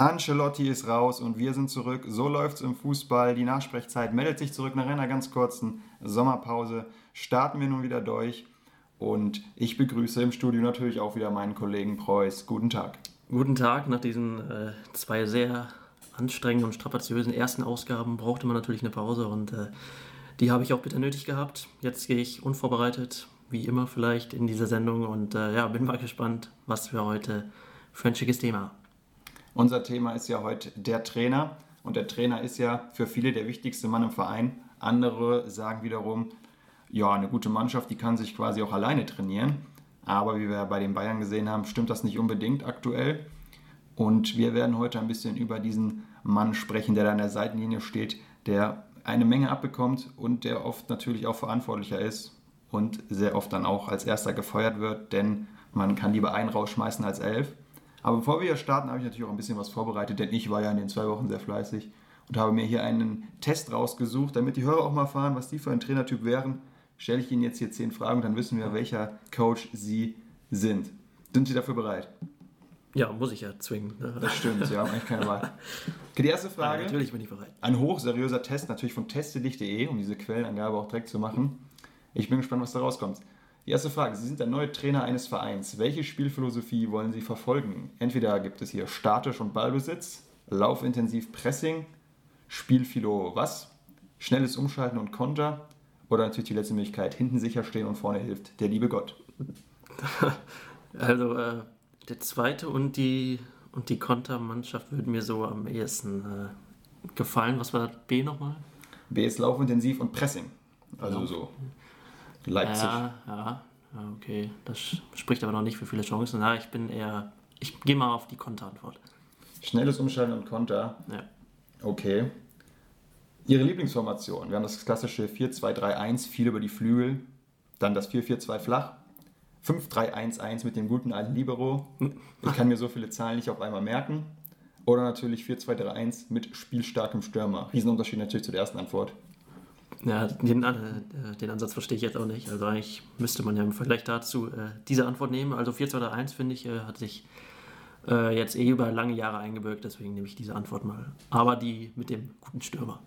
Ancelotti ist raus und wir sind zurück. So läuft es im Fußball. Die Nachsprechzeit meldet sich zurück nach einer ganz kurzen Sommerpause. Starten wir nun wieder durch. Und ich begrüße im Studio natürlich auch wieder meinen Kollegen Preuß. Guten Tag. Guten Tag. Nach diesen äh, zwei sehr anstrengenden und strapaziösen ersten Ausgaben brauchte man natürlich eine Pause und äh, die habe ich auch bitte nötig gehabt. Jetzt gehe ich unvorbereitet, wie immer vielleicht, in diese Sendung und äh, ja, bin mal gespannt, was wir heute für ein schickes Thema haben. Unser Thema ist ja heute der Trainer. Und der Trainer ist ja für viele der wichtigste Mann im Verein. Andere sagen wiederum, ja, eine gute Mannschaft, die kann sich quasi auch alleine trainieren. Aber wie wir bei den Bayern gesehen haben, stimmt das nicht unbedingt aktuell. Und wir werden heute ein bisschen über diesen Mann sprechen, der da an der Seitenlinie steht, der eine Menge abbekommt und der oft natürlich auch verantwortlicher ist und sehr oft dann auch als erster gefeuert wird, denn man kann lieber einen rausschmeißen als elf. Aber bevor wir hier starten, habe ich natürlich auch ein bisschen was vorbereitet, denn ich war ja in den zwei Wochen sehr fleißig und habe mir hier einen Test rausgesucht, damit die Hörer auch mal erfahren, was die für ein Trainertyp wären. Stelle ich Ihnen jetzt hier zehn Fragen, dann wissen wir, welcher Coach Sie sind. Sind Sie dafür bereit? Ja, muss ich ja zwingen. Ne? Das stimmt, Sie haben eigentlich keine Wahl. Okay, die erste Frage. Ja, natürlich bin ich bereit. Ein hochseriöser Test, natürlich von testedich.de, um diese Quellenangabe auch direkt zu machen. Ich bin gespannt, was da rauskommt. Die erste Frage, Sie sind der neue Trainer eines Vereins. Welche Spielphilosophie wollen Sie verfolgen? Entweder gibt es hier statisch und Ballbesitz, laufintensiv Pressing, Spielphilo was, schnelles Umschalten und Konter oder natürlich die letzte Möglichkeit, hinten sicher stehen und vorne hilft der liebe Gott. Also äh, der zweite und die, und die Kontermannschaft würden mir so am ehesten äh, gefallen. Was war B nochmal? B ist laufintensiv und Pressing. Also so Leipzig. Ja, ja, okay. Das spricht aber noch nicht für viele Chancen. Na, ich bin eher. Ich gehe mal auf die Konterantwort. Schnelles Umschalten und Konter. Ja. Okay. Ihre Lieblingsformation? Wir haben das klassische 4-2-3-1, viel über die Flügel. Dann das 4-4-2 flach. 5-3-1-1 mit dem guten alten Libero. Ich kann mir so viele Zahlen nicht auf einmal merken. Oder natürlich 4-2-3-1 mit spielstarkem Stürmer. Riesenunterschied natürlich zu der ersten Antwort. Ja, den, äh, den Ansatz verstehe ich jetzt auch nicht. Also eigentlich müsste man ja im Vergleich dazu äh, diese Antwort nehmen. Also 4-2-3-1 finde ich, äh, hat sich äh, jetzt eh über lange Jahre eingebürgt, deswegen nehme ich diese Antwort mal. Aber die mit dem guten Stürmer.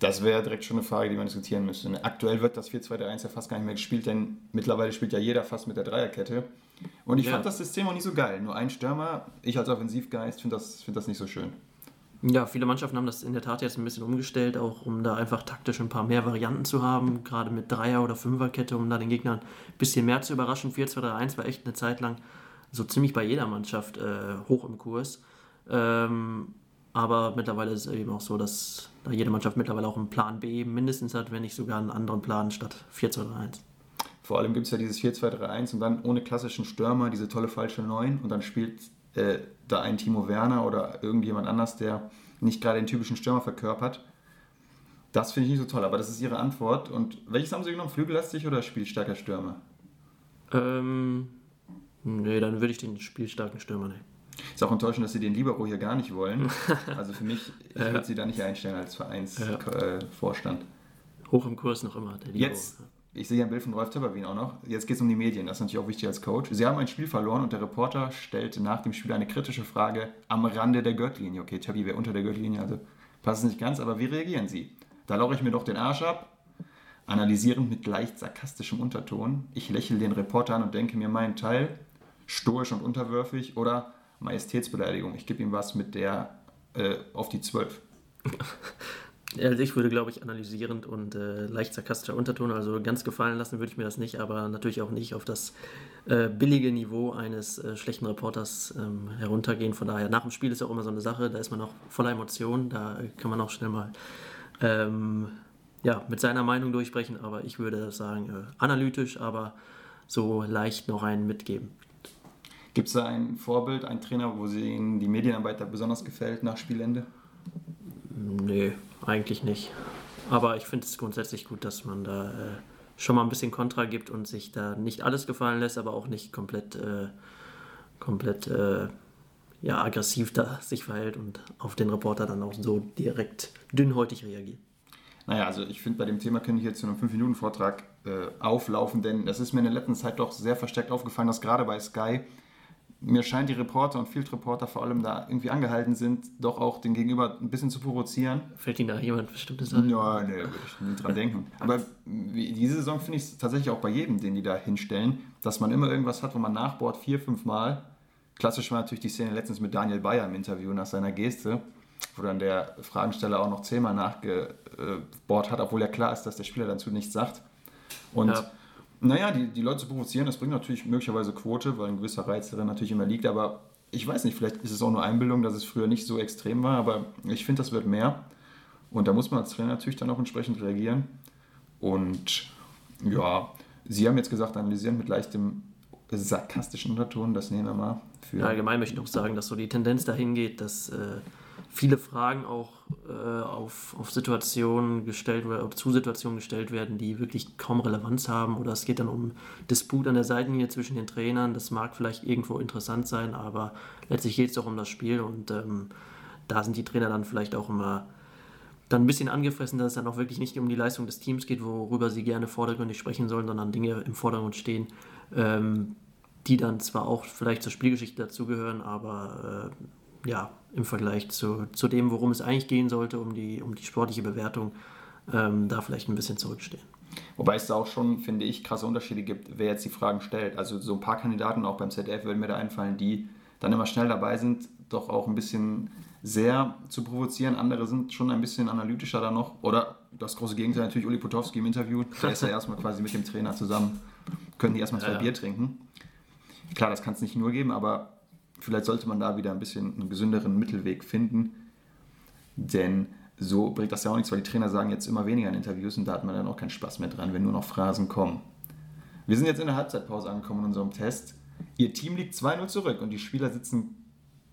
Das wäre direkt schon eine Frage, die man diskutieren müsste. Aktuell wird das 4-2-3-1 ja fast gar nicht mehr gespielt, denn mittlerweile spielt ja jeder fast mit der Dreierkette. Und ich ja. fand das System auch nicht so geil. Nur ein Stürmer, ich als Offensivgeist finde das, find das nicht so schön. Ja, viele Mannschaften haben das in der Tat jetzt ein bisschen umgestellt, auch um da einfach taktisch ein paar mehr Varianten zu haben, gerade mit Dreier- oder Fünferkette, um da den Gegnern ein bisschen mehr zu überraschen. 4-2-3-1 war echt eine Zeit lang so ziemlich bei jeder Mannschaft äh, hoch im Kurs. Ähm, aber mittlerweile ist es eben auch so, dass da jede Mannschaft mittlerweile auch einen Plan B mindestens hat, wenn nicht sogar einen anderen Plan statt 4-2-3-1. Vor allem gibt es ja dieses 4-2-3-1 und dann ohne klassischen Stürmer diese tolle falsche 9 und dann spielt äh, da ein Timo Werner oder irgendjemand anders, der nicht gerade den typischen Stürmer verkörpert. Das finde ich nicht so toll, aber das ist Ihre Antwort. Und welches haben Sie genommen? Flügellastig oder spielstarker Stürmer? Ähm, nee, dann würde ich den spielstarken Stürmer nehmen. Ist auch enttäuschend, dass Sie den Libero hier gar nicht wollen. Also für mich, ich würde Sie da nicht einstellen als Vereinsvorstand. Ja. Hoch im Kurs noch immer, der Libero. Jetzt ich sehe ein Bild von Rolf Töpperwien auch noch. Jetzt geht es um die Medien, das ist natürlich auch wichtig als Coach. Sie haben ein Spiel verloren und der Reporter stellt nach dem Spiel eine kritische Frage am Rande der Gürtellinie. Okay, Töppi wäre unter der Gürtellinie, also passt nicht ganz, aber wie reagieren Sie? Da lauche ich mir doch den Arsch ab, analysierend mit leicht sarkastischem Unterton. Ich lächle den Reporter an und denke mir meinen Teil, stoisch und unterwürfig oder Majestätsbeleidigung. Ich gebe ihm was mit der äh, auf die Zwölf. Also ich würde, glaube ich, analysierend und äh, leicht sarkastischer Unterton, also ganz gefallen lassen würde ich mir das nicht, aber natürlich auch nicht auf das äh, billige Niveau eines äh, schlechten Reporters ähm, heruntergehen. Von daher, nach dem Spiel ist ja auch immer so eine Sache, da ist man auch voller Emotionen, da kann man auch schnell mal ähm, ja, mit seiner Meinung durchbrechen, aber ich würde sagen, äh, analytisch, aber so leicht noch einen mitgeben. Gibt es da ein Vorbild, einen Trainer, wo Sie Ihnen die Medienarbeit da besonders gefällt nach Spielende? Nee, eigentlich nicht. Aber ich finde es grundsätzlich gut, dass man da äh, schon mal ein bisschen Kontra gibt und sich da nicht alles gefallen lässt, aber auch nicht komplett, äh, komplett äh, ja, aggressiv da sich verhält und auf den Reporter dann auch so direkt dünnhäutig reagiert. Naja, also ich finde, bei dem Thema könnte ich jetzt zu einem 5-Minuten-Vortrag äh, auflaufen, denn das ist mir in der letzten Zeit doch sehr verstärkt aufgefallen, dass gerade bei Sky mir scheint, die Reporter und Field Reporter vor allem da irgendwie angehalten sind, doch auch den Gegenüber ein bisschen zu provozieren. Fällt Ihnen da jemand bestimmtes an? Ja, nee, würde ich nie dran denken. Aber diese Saison finde ich es tatsächlich auch bei jedem, den die da hinstellen, dass man immer irgendwas hat, wo man nachbohrt, vier, fünf Mal. Klassisch war natürlich die Szene letztens mit Daniel Bayer im Interview nach seiner Geste, wo dann der Fragensteller auch noch zehnmal nachgebohrt hat, obwohl ja klar ist, dass der Spieler dazu nichts sagt. Und ja naja, die, die Leute zu provozieren, das bringt natürlich möglicherweise Quote, weil ein gewisser Reiz darin natürlich immer liegt. Aber ich weiß nicht, vielleicht ist es auch nur Einbildung, dass es früher nicht so extrem war. Aber ich finde, das wird mehr. Und da muss man als Trainer natürlich dann auch entsprechend reagieren. Und ja, Sie haben jetzt gesagt, analysieren mit leichtem sarkastischen Unterton, das nehmen wir mal. Für ja, allgemein möchte ich noch sagen, dass so die Tendenz dahin geht, dass äh, viele Fragen auch äh, auf, auf Situationen gestellt oder zu Situationen gestellt werden, die wirklich kaum Relevanz haben. Oder es geht dann um Disput an der Seitenlinie zwischen den Trainern. Das mag vielleicht irgendwo interessant sein, aber letztlich geht es doch um das Spiel und ähm, da sind die Trainer dann vielleicht auch immer dann ein bisschen angefressen, dass es dann auch wirklich nicht um die Leistung des Teams geht, worüber sie gerne vordergründig sprechen sollen, sondern Dinge im Vordergrund stehen, ähm, die dann zwar auch vielleicht zur Spielgeschichte dazugehören, aber äh, ja, im Vergleich zu, zu dem, worum es eigentlich gehen sollte, um die, um die sportliche Bewertung, ähm, da vielleicht ein bisschen zurückstehen. Wobei es da auch schon, finde ich, krasse Unterschiede gibt, wer jetzt die Fragen stellt. Also so ein paar Kandidaten auch beim ZDF würden mir da einfallen, die dann immer schnell dabei sind, doch auch ein bisschen sehr zu provozieren. Andere sind schon ein bisschen analytischer da noch. Oder das große Gegenteil natürlich Uli Potowski im Interview. Der ist ja erstmal quasi mit dem Trainer zusammen. Können die erstmal zwei ja, ja. Bier trinken. Klar, das kann es nicht nur geben, aber vielleicht sollte man da wieder ein bisschen einen gesünderen Mittelweg finden. Denn so bringt das ja auch nichts, weil die Trainer sagen jetzt immer weniger in Interviews und da hat man dann auch keinen Spaß mehr dran, wenn nur noch Phrasen kommen. Wir sind jetzt in der Halbzeitpause angekommen in unserem Test. Ihr Team liegt 2-0 zurück und die Spieler sitzen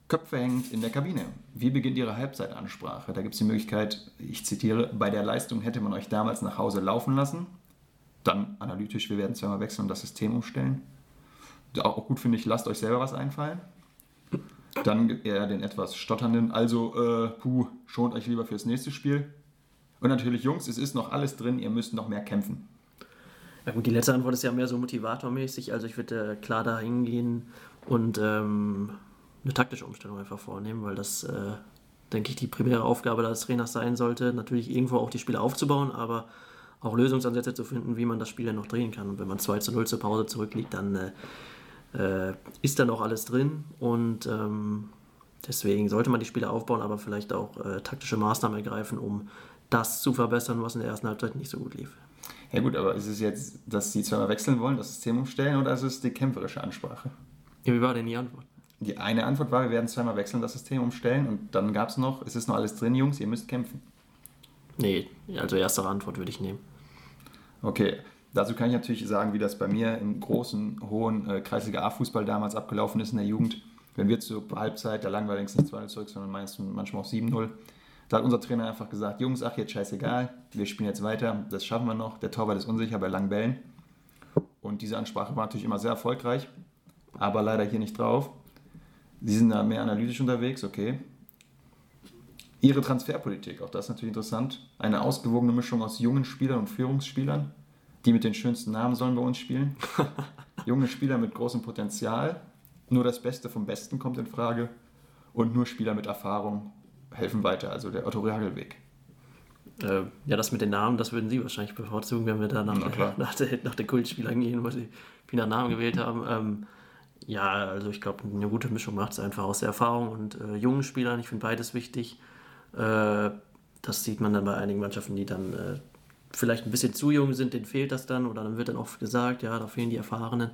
Köpfe hängend in der Kabine. Wie beginnt Ihre Halbzeitansprache? Da gibt es die Möglichkeit, ich zitiere, bei der Leistung hätte man euch damals nach Hause laufen lassen. Dann analytisch, wir werden zweimal wechseln und das System umstellen. Auch gut finde ich, lasst euch selber was einfallen. Dann eher den etwas stotternden, also, äh, puh, schont euch lieber fürs nächste Spiel. Und natürlich, Jungs, es ist noch alles drin, ihr müsst noch mehr kämpfen. Ja gut, die letzte Antwort ist ja mehr so motivatormäßig. Also ich würde äh, klar da hingehen und ähm, eine taktische Umstellung einfach vornehmen, weil das, äh, denke ich, die primäre Aufgabe des Trainers sein sollte. Natürlich irgendwo auch die Spiele aufzubauen, aber auch Lösungsansätze zu finden, wie man das Spiel dann noch drehen kann. Und wenn man 2 zu 0 zur Pause zurückliegt, dann äh, äh, ist dann auch alles drin und ähm, deswegen sollte man die Spiele aufbauen, aber vielleicht auch äh, taktische Maßnahmen ergreifen, um das zu verbessern, was in der ersten Halbzeit nicht so gut lief. Ja gut, aber ist es jetzt, dass sie zweimal wechseln wollen, das System umstellen oder ist es die kämpferische Ansprache? Ja, wie war denn die Antwort? Die eine Antwort war, wir werden zweimal wechseln, das System umstellen und dann gab es noch, es ist noch alles drin, Jungs, ihr müsst kämpfen. Nee, also erste Antwort würde ich nehmen. Okay, Dazu kann ich natürlich sagen, wie das bei mir im großen, hohen äh, Kreisliga A-Fußball damals abgelaufen ist in der Jugend. Wenn wir zur Halbzeit, da lagen wir allerdings nicht 2-0 zurück, sondern manchmal auch 7-0. Da hat unser Trainer einfach gesagt, Jungs, ach jetzt scheißegal, wir spielen jetzt weiter, das schaffen wir noch. Der Torwart ist unsicher bei langen Bällen. Und diese Ansprache war natürlich immer sehr erfolgreich, aber leider hier nicht drauf. Sie sind da mehr analytisch unterwegs, okay. Ihre Transferpolitik, auch das ist natürlich interessant. Eine ausgewogene Mischung aus jungen Spielern und Führungsspielern. Die mit den schönsten Namen sollen bei uns spielen. Junge Spieler mit großem Potenzial. Nur das Beste vom Besten kommt in Frage. Und nur Spieler mit Erfahrung helfen weiter. Also der Otto Reagel-Weg. Äh, ja, das mit den Namen, das würden Sie wahrscheinlich bevorzugen, wenn wir da nach, nach, der, nach den Kultspielern gehen, weil Sie viel nach Namen gewählt haben. Ähm, ja, also ich glaube, eine gute Mischung macht es einfach aus der Erfahrung und äh, jungen Spielern. Ich finde beides wichtig. Äh, das sieht man dann bei einigen Mannschaften, die dann äh, vielleicht ein bisschen zu jung sind, denen fehlt das dann oder dann wird dann oft gesagt, ja, da fehlen die Erfahrenen.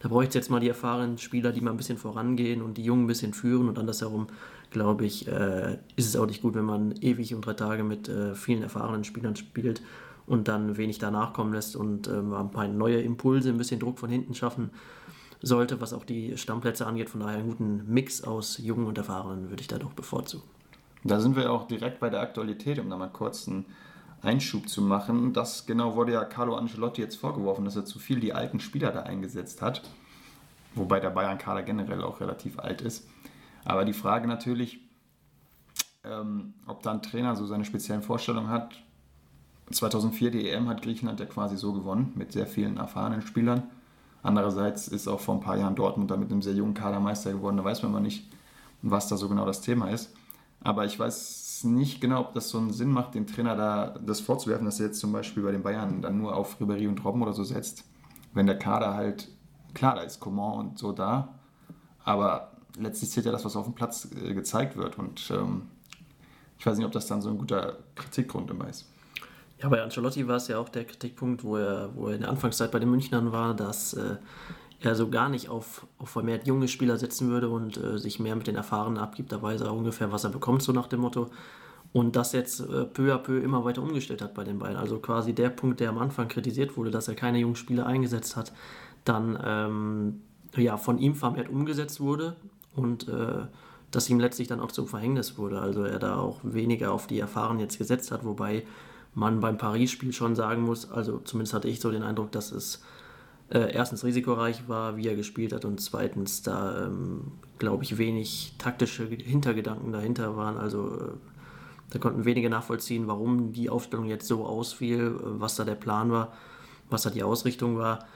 Da bräuchte es jetzt mal die erfahrenen Spieler, die mal ein bisschen vorangehen und die Jungen ein bisschen führen und andersherum, glaube ich, äh, ist es auch nicht gut, wenn man ewig und drei Tage mit äh, vielen erfahrenen Spielern spielt und dann wenig danach kommen lässt und äh, ein paar neue Impulse, ein bisschen Druck von hinten schaffen sollte, was auch die Stammplätze angeht. Von daher einen guten Mix aus Jungen und Erfahrenen würde ich da doch bevorzugen. Da sind wir auch direkt bei der Aktualität, um da mal kurz einen Einschub zu machen. Das genau wurde ja Carlo Ancelotti jetzt vorgeworfen, dass er zu viel die alten Spieler da eingesetzt hat. Wobei der Bayern-Kader generell auch relativ alt ist. Aber die Frage natürlich, ähm, ob da ein Trainer so seine speziellen Vorstellungen hat. 2004 die EM hat Griechenland ja quasi so gewonnen, mit sehr vielen erfahrenen Spielern. Andererseits ist auch vor ein paar Jahren Dortmund da mit einem sehr jungen Kader Meister geworden. Da weiß man mal nicht, was da so genau das Thema ist. Aber ich weiß nicht genau, ob das so einen Sinn macht, dem Trainer da das vorzuwerfen, dass er jetzt zum Beispiel bei den Bayern dann nur auf Ribéry und Robben oder so setzt. Wenn der Kader halt, klar, da ist Coman und so da, aber letztlich zählt ja das, was auf dem Platz äh, gezeigt wird. Und ähm, ich weiß nicht, ob das dann so ein guter Kritikgrund immer ist. Ja, bei Ancelotti war es ja auch der Kritikpunkt, wo er, wo er in der Anfangszeit bei den Münchnern war, dass äh, er so gar nicht auf, auf vermehrt junge Spieler setzen würde und äh, sich mehr mit den Erfahrenen abgibt. Da weiß er ungefähr, was er bekommt, so nach dem Motto. Und das jetzt äh, peu à peu immer weiter umgestellt hat bei den beiden. Also quasi der Punkt, der am Anfang kritisiert wurde, dass er keine jungen Spieler eingesetzt hat, dann ähm, ja, von ihm vermehrt umgesetzt wurde und äh, das ihm letztlich dann auch zum Verhängnis wurde. Also er da auch weniger auf die Erfahrenen jetzt gesetzt hat, wobei man beim Paris-Spiel schon sagen muss, also zumindest hatte ich so den Eindruck, dass es äh, erstens risikoreich war, wie er gespielt hat und zweitens da, ähm, glaube ich, wenig taktische Hintergedanken dahinter waren. Also äh, da konnten wenige nachvollziehen, warum die Aufstellung jetzt so ausfiel, äh, was da der Plan war, was da die Ausrichtung war.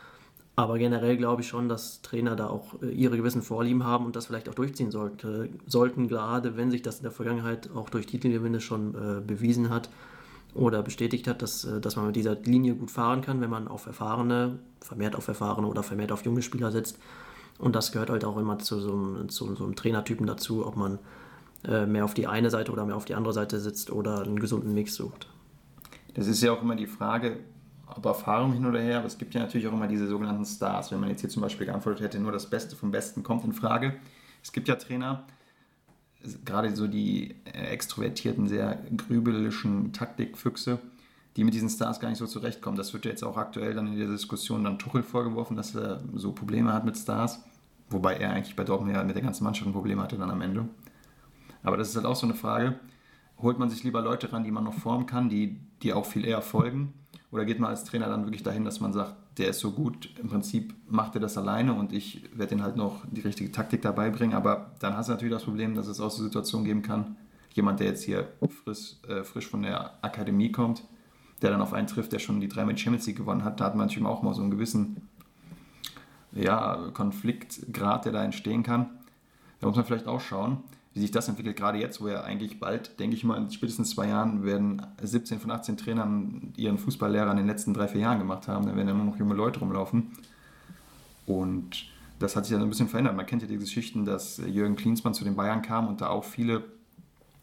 Aber generell glaube ich schon, dass Trainer da auch äh, ihre gewissen Vorlieben haben und das vielleicht auch durchziehen sollte, sollten, gerade wenn sich das in der Vergangenheit auch durch Titelgewinne schon äh, bewiesen hat oder bestätigt hat, dass, äh, dass man mit dieser Linie gut fahren kann, wenn man auf erfahrene, vermehrt auf erfahrene oder vermehrt auf junge Spieler setzt. Und das gehört halt auch immer zu so einem, zu so einem Trainertypen dazu, ob man äh, mehr auf die eine Seite oder mehr auf die andere Seite sitzt oder einen gesunden Mix sucht. Das ist ja auch immer die Frage, ob Erfahrung hin oder her, aber es gibt ja natürlich auch immer diese sogenannten Stars. Wenn man jetzt hier zum Beispiel geantwortet hätte, nur das Beste vom Besten kommt in Frage. Es gibt ja Trainer, gerade so die äh, extrovertierten, sehr grübelischen Taktikfüchse, die mit diesen Stars gar nicht so zurechtkommen. Das wird ja jetzt auch aktuell dann in der Diskussion dann Tuchel vorgeworfen, dass er so Probleme hat mit Stars, wobei er eigentlich bei Dortmund ja mit der ganzen Mannschaft ein Problem hatte dann am Ende. Aber das ist halt auch so eine Frage, holt man sich lieber Leute ran, die man noch formen kann, die, die auch viel eher folgen, oder geht man als Trainer dann wirklich dahin, dass man sagt, der ist so gut, im Prinzip macht er das alleine und ich werde ihn halt noch die richtige Taktik dabei bringen. Aber dann hast du natürlich das Problem, dass es auch so Situationen geben kann, jemand, der jetzt hier frisch, äh, frisch von der Akademie kommt, der dann auf einen trifft, der schon die drei mit Champions League gewonnen hat, da hat man natürlich auch mal so einen gewissen ja, Konfliktgrad, der da entstehen kann. Da muss man vielleicht auch schauen wie sich das entwickelt, gerade jetzt, wo ja eigentlich bald, denke ich mal, in spätestens zwei Jahren werden 17 von 18 Trainern ihren Fußballlehrer in den letzten drei, vier Jahren gemacht haben. Da werden ja nur noch junge Leute rumlaufen. Und das hat sich ja ein bisschen verändert. Man kennt ja die Geschichten, dass Jürgen Klinsmann zu den Bayern kam und da auch viele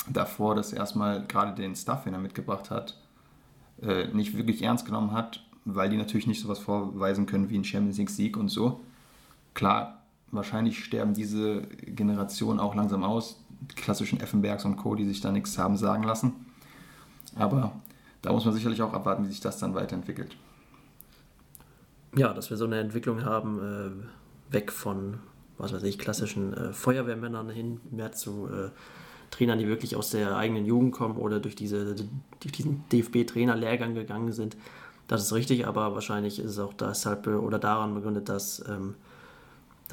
davor, dass er erstmal gerade den Staff, den er mitgebracht hat, äh, nicht wirklich ernst genommen hat, weil die natürlich nicht sowas vorweisen können wie ein Champions League Sieg und so. Klar, wahrscheinlich sterben diese Generationen auch langsam aus klassischen Effenbergs und Co., die sich da nichts haben sagen lassen. Aber da muss man sicherlich auch abwarten, wie sich das dann weiterentwickelt. Ja, dass wir so eine Entwicklung haben, äh, weg von, was weiß ich, klassischen äh, Feuerwehrmännern hin, mehr zu äh, Trainern, die wirklich aus der eigenen Jugend kommen oder durch, diese, durch diesen DFB-Trainerlehrgang gegangen sind. Das ist richtig, aber wahrscheinlich ist es auch deshalb oder daran begründet, dass, ähm,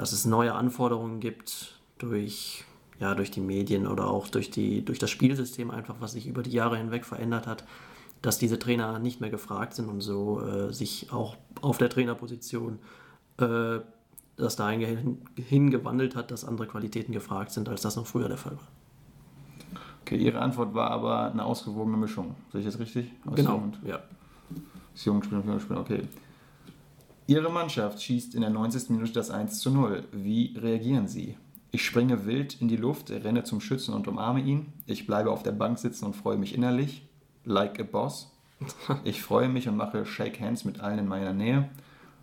dass es neue Anforderungen gibt durch ja, durch die Medien oder auch durch, die, durch das Spielsystem einfach, was sich über die Jahre hinweg verändert hat, dass diese Trainer nicht mehr gefragt sind und so äh, sich auch auf der Trainerposition äh, das dahin hingewandelt hat, dass andere Qualitäten gefragt sind, als das noch früher der Fall war. Okay, Ihre Antwort war aber eine ausgewogene Mischung. Sehe ich das richtig? Aus genau, ja. Das Jugendspiel und Spiel, okay. Ihre Mannschaft schießt in der 90. Minute das 1 zu 0. Wie reagieren Sie? Ich springe wild in die Luft, renne zum Schützen und umarme ihn. Ich bleibe auf der Bank sitzen und freue mich innerlich. Like a boss. Ich freue mich und mache Shake Hands mit allen in meiner Nähe.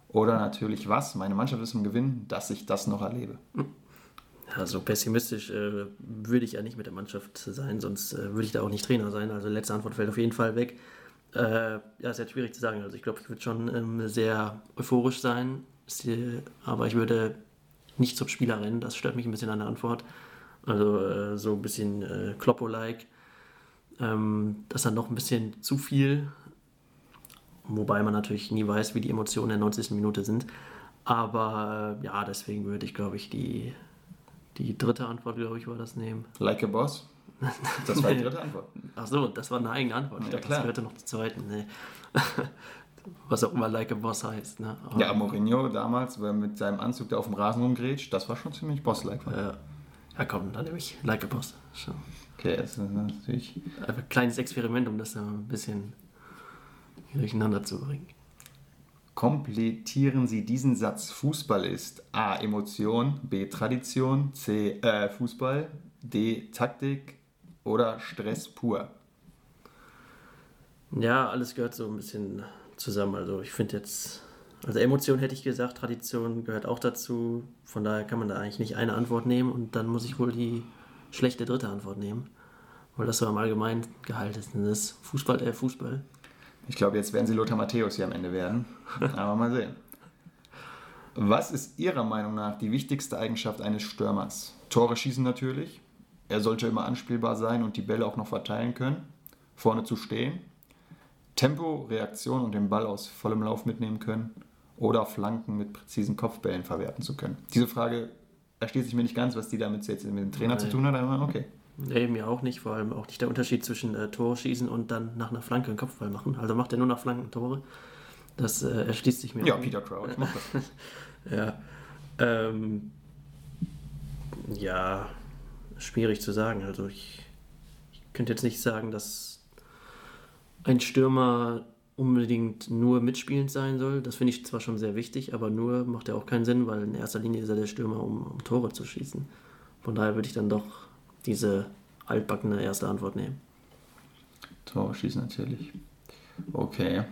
Oder natürlich was? Meine Mannschaft ist im Gewinn, dass ich das noch erlebe. Ja, so pessimistisch äh, würde ich ja nicht mit der Mannschaft sein, sonst äh, würde ich da auch nicht Trainer sein. Also letzte Antwort fällt auf jeden Fall weg. Äh, ja, ist jetzt schwierig zu sagen. Also ich glaube, ich würde schon ähm, sehr euphorisch sein, aber ich würde nicht zum Spieler rennen. Das stört mich ein bisschen an der Antwort. Also äh, so ein bisschen äh, Kloppo-like. Ähm, das ist dann noch ein bisschen zu viel. Wobei man natürlich nie weiß, wie die Emotionen der 90. Minute sind. Aber äh, ja, deswegen würde ich, glaube ich, die, die dritte Antwort, glaube ich, war das nehmen. Like a Boss? Das war die dritte Antwort. Ach so, das war eine eigene Antwort. Ich ja, dachte, klar. das gehörte noch zur zweiten. Nee. was auch immer Like a Boss heißt. Ne? Aber ja, Mourinho damals, mit seinem Anzug, der auf dem Rasen rumgrätscht, das war schon ziemlich Boss-like. Ja. ja, komm, dann nehme ich Like a Boss. Schon. Okay, das ist natürlich... Einfach ein kleines Experiment, um das da ein bisschen durcheinander zu bringen. Komplettieren Sie diesen Satz. Fußball ist A. Emotion, B. Tradition, C. Äh, Fußball, D. Taktik oder Stress pur. Ja, alles gehört so ein bisschen zusammen. Also ich finde jetzt, also Emotion hätte ich gesagt, Tradition gehört auch dazu. Von daher kann man da eigentlich nicht eine Antwort nehmen und dann muss ich wohl die schlechte dritte Antwort nehmen. Weil das so am allgemeinen gehalten ist. Fußball, äh, Fußball. Ich glaube, jetzt werden sie Lothar Matthäus hier am Ende werden. Aber mal sehen. Was ist Ihrer Meinung nach die wichtigste Eigenschaft eines Stürmers? Tore schießen natürlich. Er sollte immer anspielbar sein und die Bälle auch noch verteilen können. Vorne zu stehen. Tempo, Reaktion und den Ball aus vollem Lauf mitnehmen können oder Flanken mit präzisen Kopfbällen verwerten zu können. Diese Frage erschließt sich mir nicht ganz, was die damit jetzt mit dem Trainer Nein. zu tun hat, aber okay. Nee, mir auch nicht, vor allem auch nicht der Unterschied zwischen äh, Tor schießen und dann nach einer Flanke einen Kopfball machen. Also macht er nur nach Flanken Tore. Das äh, erschließt sich mir Ja, Peter Crouch macht das. ja. Ähm, ja, schwierig zu sagen. Also ich, ich könnte jetzt nicht sagen, dass ein Stürmer unbedingt nur mitspielend sein soll. Das finde ich zwar schon sehr wichtig, aber nur macht ja auch keinen Sinn, weil in erster Linie ist er der Stürmer, um, um Tore zu schießen. Von daher würde ich dann doch diese altbackene erste Antwort nehmen. Tore schießen natürlich. Okay.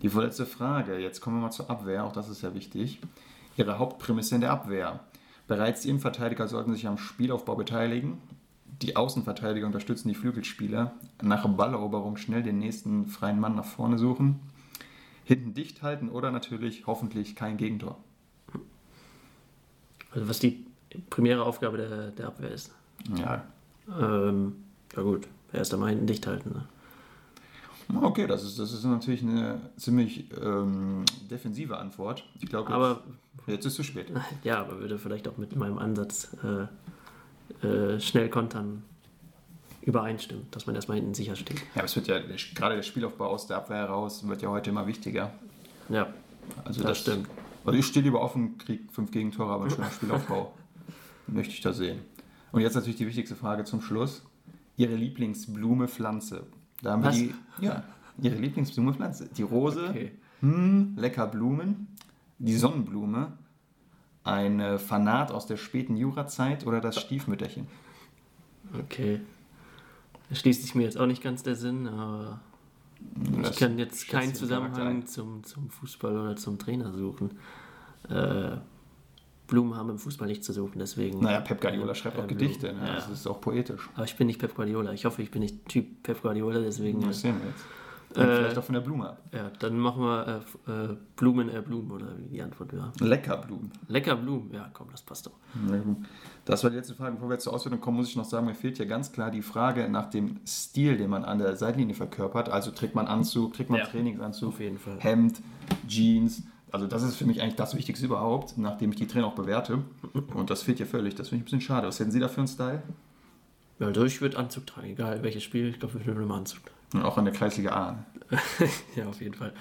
Die vorletzte Frage. Jetzt kommen wir mal zur Abwehr. Auch das ist ja wichtig. Ihre Hauptprämisse in der Abwehr. Bereits die Innenverteidiger sollten sich am Spielaufbau beteiligen. Die Außenverteidiger unterstützen die Flügelspieler. Nach Balleroberung schnell den nächsten freien Mann nach vorne suchen. Hinten dicht halten oder natürlich hoffentlich kein Gegentor. Also was die primäre Aufgabe der, der Abwehr ist. Ja. Ähm, ja gut, erst einmal hinten dicht halten. Ne? Okay, das ist, das ist natürlich eine ziemlich ähm, defensive Antwort. Ich glaube, aber jetzt ist es zu spät. Ja, aber würde vielleicht auch mit meinem Ansatz äh, äh, schnell kontern übereinstimmt, dass man erstmal hinten sicher steht. Ja, es wird ja gerade der Spielaufbau aus der Abwehr heraus wird ja heute immer wichtiger. Ja, also das, das stimmt. Also ich stehe lieber offen, kriege fünf Gegentore, aber schöner Spielaufbau möchte ich da sehen. Und jetzt natürlich die wichtigste Frage zum Schluss. Ihre Lieblingsblume, Pflanze. Da haben Was? wir die, ja, Ihre Lieblingsblume, Pflanze. Die Rose, okay. hm, lecker Blumen, die Sonnenblume, ein Fanat aus der späten Jurazeit oder das Stiefmütterchen? Okay. Da schließt sich mir jetzt auch nicht ganz der Sinn, aber das ich kann jetzt keinen Zusammenhang zum, zum Fußball oder zum Trainer suchen. Äh, Blumen haben im Fußball nichts zu suchen, deswegen. Naja, Pep Guardiola schreibt äh, auch Gedichte, ne? ja. das ist auch poetisch. Aber ich bin nicht Pep Guardiola. Ich hoffe, ich bin nicht Typ Pep Guardiola, deswegen. Das sehen wir jetzt. Äh, vielleicht auch von der Blume ab. Ja, dann machen wir äh, äh, Blumen, äh, Blumen oder wie die Antwort wäre. Lecker Blumen. Lecker Blumen, ja, komm, das passt doch. Das war die letzte Frage. Bevor wir zur Auswertung kommen, muss ich noch sagen, mir fehlt hier ganz klar die Frage nach dem Stil, den man an der Seitenlinie verkörpert. Also trägt man Anzug, trägt man ja, Trainingsanzug, auf jeden Fall. Hemd, Jeans. Also das ist für mich eigentlich das Wichtigste überhaupt, nachdem ich die Trainer auch bewerte. Und das fehlt hier völlig. Das finde ich ein bisschen schade. Was hätten Sie da für einen Style? Ja, also ich würde Anzug tragen, egal welches Spiel. Ich glaube, ich würde immer Anzug. Und auch in der Kreisliga A. Ja, auf jeden Fall.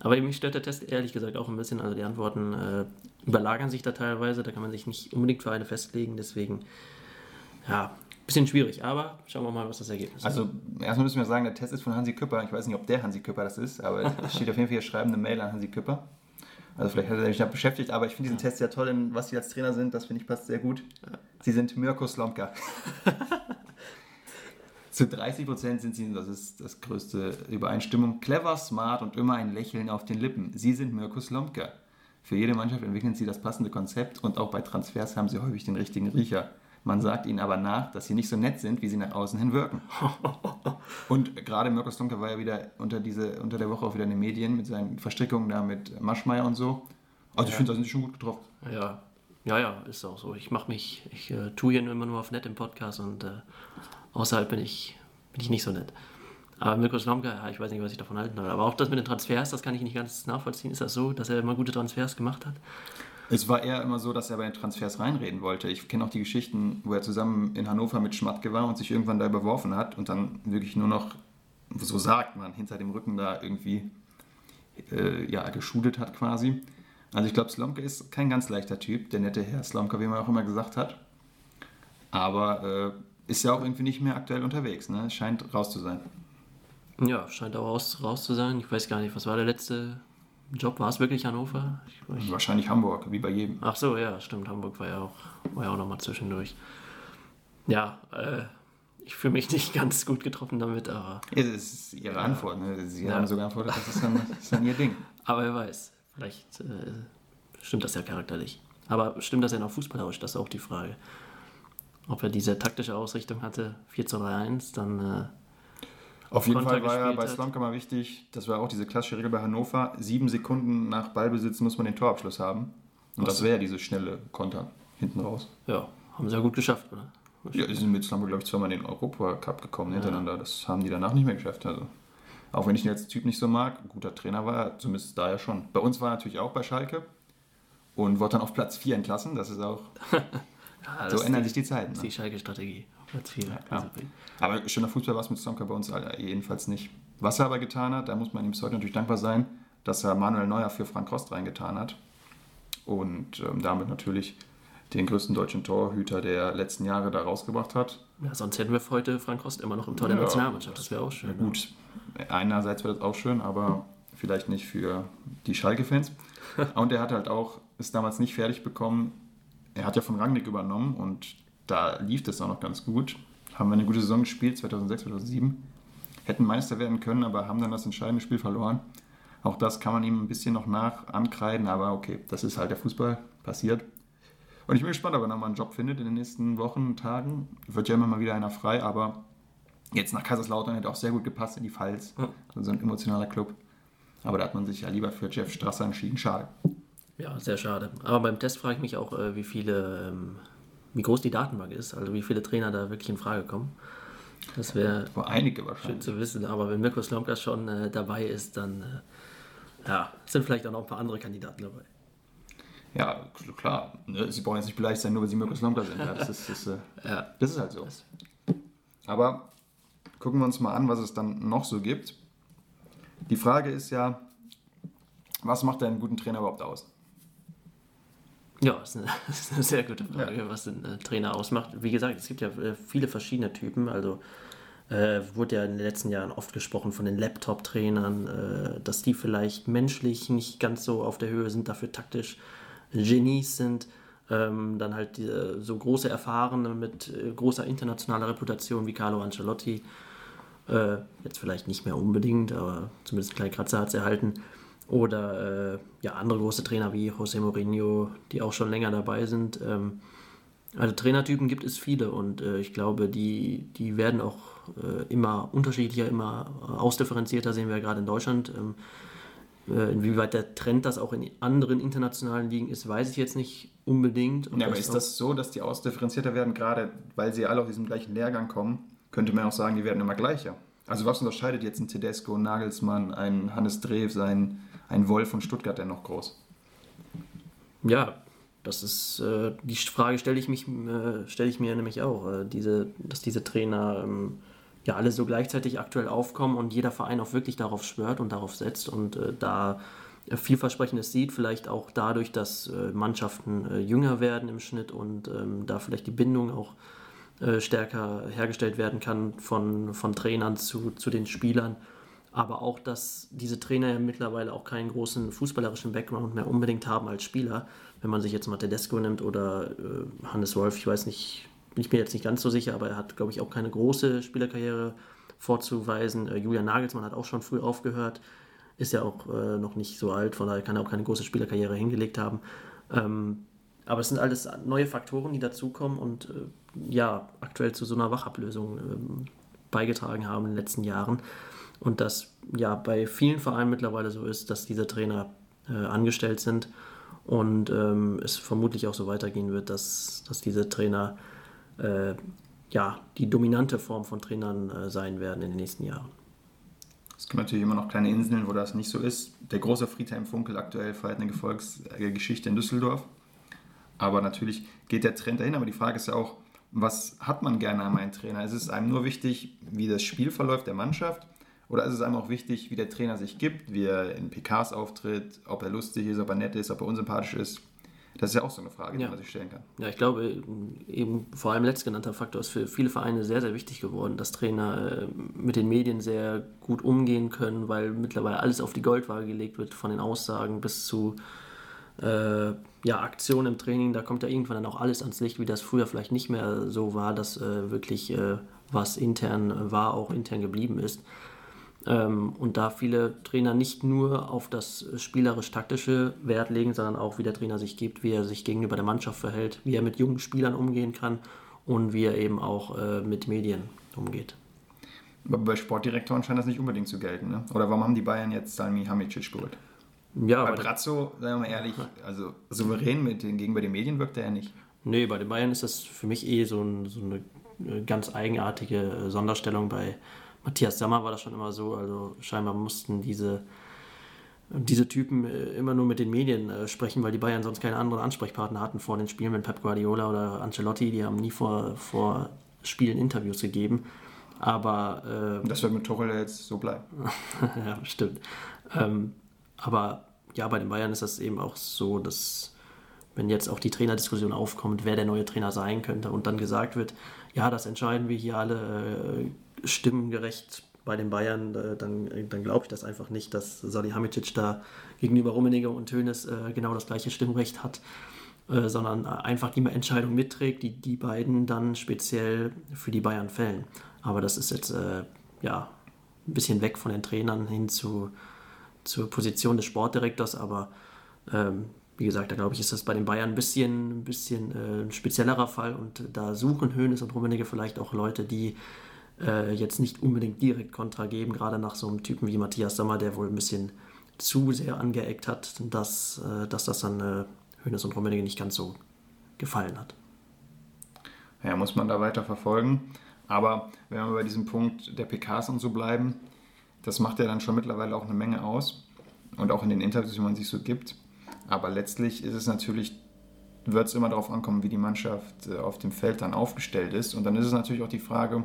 Aber mich stört der Test ehrlich gesagt auch ein bisschen. Also die Antworten äh, überlagern sich da teilweise. Da kann man sich nicht unbedingt für eine festlegen. Deswegen, ja, bisschen schwierig. Aber schauen wir mal, was das Ergebnis ist. Also erstmal müssen wir sagen, der Test ist von Hansi Küpper. Ich weiß nicht, ob der Hansi Küpper das ist, aber es steht auf jeden Fall hier schreiben eine Mail an Hansi Küpper. Also vielleicht hat er sich damit beschäftigt, aber ich finde diesen. Test ja toll, denn was Sie als Trainer sind, das finde ich passt sehr gut. Sie sind Mirko Slomka. Zu 30 Prozent sind sie, das ist das größte Übereinstimmung, clever, smart und immer ein Lächeln auf den Lippen. Sie sind Mirko Slomka. Für jede Mannschaft entwickeln sie das passende Konzept und auch bei Transfers haben sie häufig den richtigen Riecher. Man sagt ihnen aber nach, dass sie nicht so nett sind, wie sie nach außen hin wirken. Und gerade Mirko Slomka war ja wieder unter, diese, unter der Woche auch wieder in den Medien mit seinen Verstrickungen da mit Maschmeyer und so. Also ich finde, da sind sie schon gut getroffen. Ja, ja, ja, ist auch so. Ich mache mich, ich äh, tue hier immer nur auf nett im Podcast und äh, außerhalb bin ich, bin ich nicht so nett. Aber Mirko Slomka, ja, ich weiß nicht, was ich davon halten soll. Aber auch das mit den Transfers, das kann ich nicht ganz nachvollziehen. Ist das so, dass er immer gute Transfers gemacht hat? Es war eher immer so, dass er bei den Transfers reinreden wollte. Ich kenne auch die Geschichten, wo er zusammen in Hannover mit Schmatke war und sich irgendwann da überworfen hat und dann wirklich nur noch, so sagt man, hinter dem Rücken da irgendwie äh, ja, geschult hat quasi. Also ich glaube, Slomka ist kein ganz leichter Typ, der nette Herr Slomka, wie man auch immer gesagt hat. Aber äh, ist ja auch irgendwie nicht mehr aktuell unterwegs, ne? Scheint raus zu sein. Ja, scheint auch raus, raus zu sein. Ich weiß gar nicht, was war der letzte Job? War es wirklich Hannover? Ich, ich, Wahrscheinlich Hamburg, wie bei jedem. Ach so, ja, stimmt. Hamburg war ja auch, war ja auch nochmal zwischendurch. Ja, äh, ich fühle mich nicht ganz gut getroffen damit, aber. Ja, das ist Ihre ja. Antwort. Ne? Sie ja. haben so geantwortet, das ist, dann, das ist dann Ihr Ding. Aber wer weiß, vielleicht äh, stimmt das ja charakterlich. Aber stimmt das ja noch fußballerisch? Das ist auch die Frage. Ob er diese taktische Ausrichtung hatte, 4 zu 3 1, dann. Äh, auf jeden Fall war ja bei Slomka mal wichtig, das war auch diese klassische Regel bei Hannover, sieben Sekunden nach Ballbesitz muss man den Torabschluss haben. Und das wäre diese schnelle Konter hinten raus. Ja, haben sie ja gut geschafft, oder? Ja, die sind mit Slumber, glaube ich, zweimal in den Europacup gekommen ja. hintereinander. Das haben die danach nicht mehr geschafft. Also, auch wenn ich ihn als Typ nicht so mag, ein guter Trainer war er, zumindest da ja schon. Bei uns war er natürlich auch bei Schalke und wurde dann auf Platz 4 entlassen. Das ist auch. ja, so ändern sich die Zeiten. Das ist ne? die Schalke-Strategie. Platz 4. Ja, aber schöner Fußball war es mit Slomka bei uns jedenfalls nicht. Was er aber getan hat, da muss man ihm heute natürlich dankbar sein, dass er Manuel Neuer für Frank Rost reingetan hat. Und ähm, damit natürlich den größten deutschen Torhüter der letzten Jahre da rausgebracht hat. Ja, sonst hätten wir heute Frank Rost immer noch im Tor ja, der Nationalmannschaft. Das wäre auch schön. Ja, gut, einerseits wäre das auch schön, aber vielleicht nicht für die Schalke-Fans. und er hat halt auch, ist damals nicht fertig bekommen. Er hat ja von Rangnick übernommen und da lief das auch noch ganz gut. Haben wir eine gute Saison gespielt, 2006, 2007. Hätten Meister werden können, aber haben dann das entscheidende Spiel verloren. Auch das kann man ihm ein bisschen noch nach ankreiden, aber okay, das ist halt der Fußball, passiert. Und ich bin gespannt, ob er nochmal einen Job findet in den nächsten Wochen, Tagen. Wird ja immer mal wieder einer frei, aber jetzt nach Kaiserslautern hätte auch sehr gut gepasst in die Pfalz. Also so ein emotionaler Club. Aber da hat man sich ja lieber für Jeff Strasser entschieden. Schade. Ja, sehr schade. Aber beim Test frage ich mich auch, äh, wie viele, ähm, wie groß die Datenbank ist, also wie viele Trainer da wirklich in Frage kommen. Das wäre einige wahrscheinlich. schön zu wissen. Aber wenn Mirko Slomka schon äh, dabei ist, dann äh, ja, sind vielleicht auch noch ein paar andere Kandidaten dabei. Ja, klar. Ne? Sie brauchen jetzt nicht beleidigt sein, nur weil sie Mirko Slomka sind. Ja, das, ist, das, äh, ja. das ist halt so. Aber gucken wir uns mal an, was es dann noch so gibt. Die Frage ist ja, was macht einen guten Trainer überhaupt aus? Ja, das ist eine, das ist eine sehr gute Frage, ja. was ein äh, Trainer ausmacht. Wie gesagt, es gibt ja äh, viele verschiedene Typen. Also äh, wurde ja in den letzten Jahren oft gesprochen von den Laptop-Trainern, äh, dass die vielleicht menschlich nicht ganz so auf der Höhe sind, dafür taktisch Genies sind. Ähm, dann halt die, so große Erfahrene mit äh, großer internationaler Reputation wie Carlo Ancelotti. Äh, jetzt vielleicht nicht mehr unbedingt, aber zumindest einen kleinen Kratzer hat es erhalten. Oder äh, ja, andere große Trainer wie José Mourinho, die auch schon länger dabei sind. Ähm, also Trainertypen gibt es viele und äh, ich glaube, die, die werden auch äh, immer unterschiedlicher, immer ausdifferenzierter, sehen wir ja gerade in Deutschland. Ähm, äh, inwieweit der Trend das auch in anderen internationalen Ligen ist, weiß ich jetzt nicht unbedingt. ja, aber ist das so, dass die ausdifferenzierter werden, gerade weil sie alle aus diesem gleichen Lehrgang kommen? Könnte man auch sagen, die werden immer gleicher. Also was unterscheidet jetzt ein Tedesco, ein Nagelsmann, ein Hannes Drews, ein, ein Wolf von Stuttgart denn noch groß? Ja, das ist äh, die Frage stelle ich mich äh, stelle ich mir nämlich auch, äh, diese, dass diese Trainer ähm, ja alle so gleichzeitig aktuell aufkommen und jeder Verein auch wirklich darauf schwört und darauf setzt und äh, da vielversprechendes sieht, vielleicht auch dadurch, dass äh, Mannschaften äh, jünger werden im Schnitt und ähm, da vielleicht die Bindung auch stärker hergestellt werden kann von, von Trainern zu, zu den Spielern. Aber auch, dass diese Trainer ja mittlerweile auch keinen großen fußballerischen Background mehr unbedingt haben als Spieler. Wenn man sich jetzt mal Tedesco nimmt oder äh, Hannes Wolf, ich weiß nicht, bin ich mir jetzt nicht ganz so sicher, aber er hat, glaube ich, auch keine große Spielerkarriere vorzuweisen. Äh, Julian Nagelsmann hat auch schon früh aufgehört, ist ja auch äh, noch nicht so alt, von daher kann er auch keine große Spielerkarriere hingelegt haben. Ähm, aber es sind alles neue Faktoren, die dazukommen und äh, ja, aktuell zu so einer Wachablösung ähm, beigetragen haben in den letzten Jahren. Und dass ja bei vielen Vereinen mittlerweile so ist, dass diese Trainer äh, angestellt sind und ähm, es vermutlich auch so weitergehen wird, dass, dass diese Trainer äh, ja, die dominante Form von Trainern äh, sein werden in den nächsten Jahren. Es gibt natürlich immer noch kleine Inseln, wo das nicht so ist. Der große Friedhelm Funkel aktuell feiert eine Gefolgsgeschichte in Düsseldorf. Aber natürlich geht der Trend dahin. Aber die Frage ist ja auch, was hat man gerne an einen Trainer? Ist es einem nur wichtig, wie das Spiel verläuft der Mannschaft? Oder ist es einem auch wichtig, wie der Trainer sich gibt, wie er in PKs auftritt, ob er lustig ist, ob er nett ist, ob er unsympathisch ist? Das ist ja auch so eine Frage, die Ja. man sich stellen kann. Ja, ich glaube, eben vor allem letztgenannter Faktor ist für viele Vereine sehr, sehr wichtig geworden, dass Trainer äh, mit den Medien sehr gut umgehen können, weil mittlerweile alles auf die Goldwaage gelegt wird, von den Aussagen bis zu äh, ja, Aktionen im Training. Da kommt ja irgendwann dann auch alles ans Licht, wie das früher vielleicht nicht mehr so war, dass äh, wirklich äh, was intern war, auch intern geblieben ist. Ähm, und da viele Trainer nicht nur auf das spielerisch-taktische Wert legen, sondern auch, wie der Trainer sich gibt, wie er sich gegenüber der Mannschaft verhält, wie er mit jungen Spielern umgehen kann und wie er eben auch äh, mit Medien umgeht. Aber bei Sportdirektoren scheint das nicht unbedingt zu gelten. Ne? Oder warum haben die Bayern jetzt Salmi Hamicic geholt? Ja, Bei Brazzo, sagen wir mal ehrlich, also souverän mit den, gegenüber den Medien wirkt er ja nicht. nee, bei den Bayern ist das für mich eh so, ein, so eine äh, ganz eigenartige äh, Sonderstellung. Bei Matthias Sammer war das schon immer so. Also scheinbar mussten diese diese Typen äh, immer nur mit den Medien äh, sprechen, weil die Bayern sonst keine anderen Ansprechpartner hatten vor den Spielen mit Pep Guardiola oder Ancelotti. Die haben nie vor, vor Spielen Interviews gegeben. Aber Und das wird mit Tuchel jetzt so bleiben. ja, stimmt. Ähm, aber ja, bei den Bayern ist das eben auch so, dass wenn jetzt auch die Trainerdiskussion aufkommt, wer der neue Trainer sein könnte und dann gesagt wird, ja, das entscheiden wir hier alle äh, stimmengerecht bei den Bayern, äh, dann, dann glaube ich das einfach nicht, dass Salihamidzic da gegenüber Rummenigge und Hoeneß äh, genau das gleiche Stimmrecht hat, äh, sondern einfach die Entscheidung mitträgt, die die beiden dann speziell für die Bayern fällen. Aber das ist jetzt äh, ja ein bisschen weg von den Trainern hin zu, zur Position des Sportdirektors, aber ähm, wie gesagt, da glaube ich, ist das bei den Bayern ein bisschen, ein bisschen äh, ein speziellerer Fall und da suchen Hoeneß und Rummenigge vielleicht auch Leute, die äh, jetzt nicht unbedingt direkt Kontra geben, gerade nach so einem Typen wie Matthias Sommer, der wohl ein bisschen zu sehr angeeckt hat, dass, äh, dass das dann äh, und Rummenigge nicht ganz so gefallen hat. Ja, muss man da weiter verfolgen. Aber wenn wir bei diesem Punkt der PKs und so bleiben, das macht ja dann schon mittlerweile auch eine Menge aus. Und auch in den Interviews, die man sich so gibt. Aber letztlich ist es natürlich, wird es immer darauf ankommen, wie die Mannschaft äh, auf dem Feld dann aufgestellt ist. Und dann ist es natürlich auch die Frage,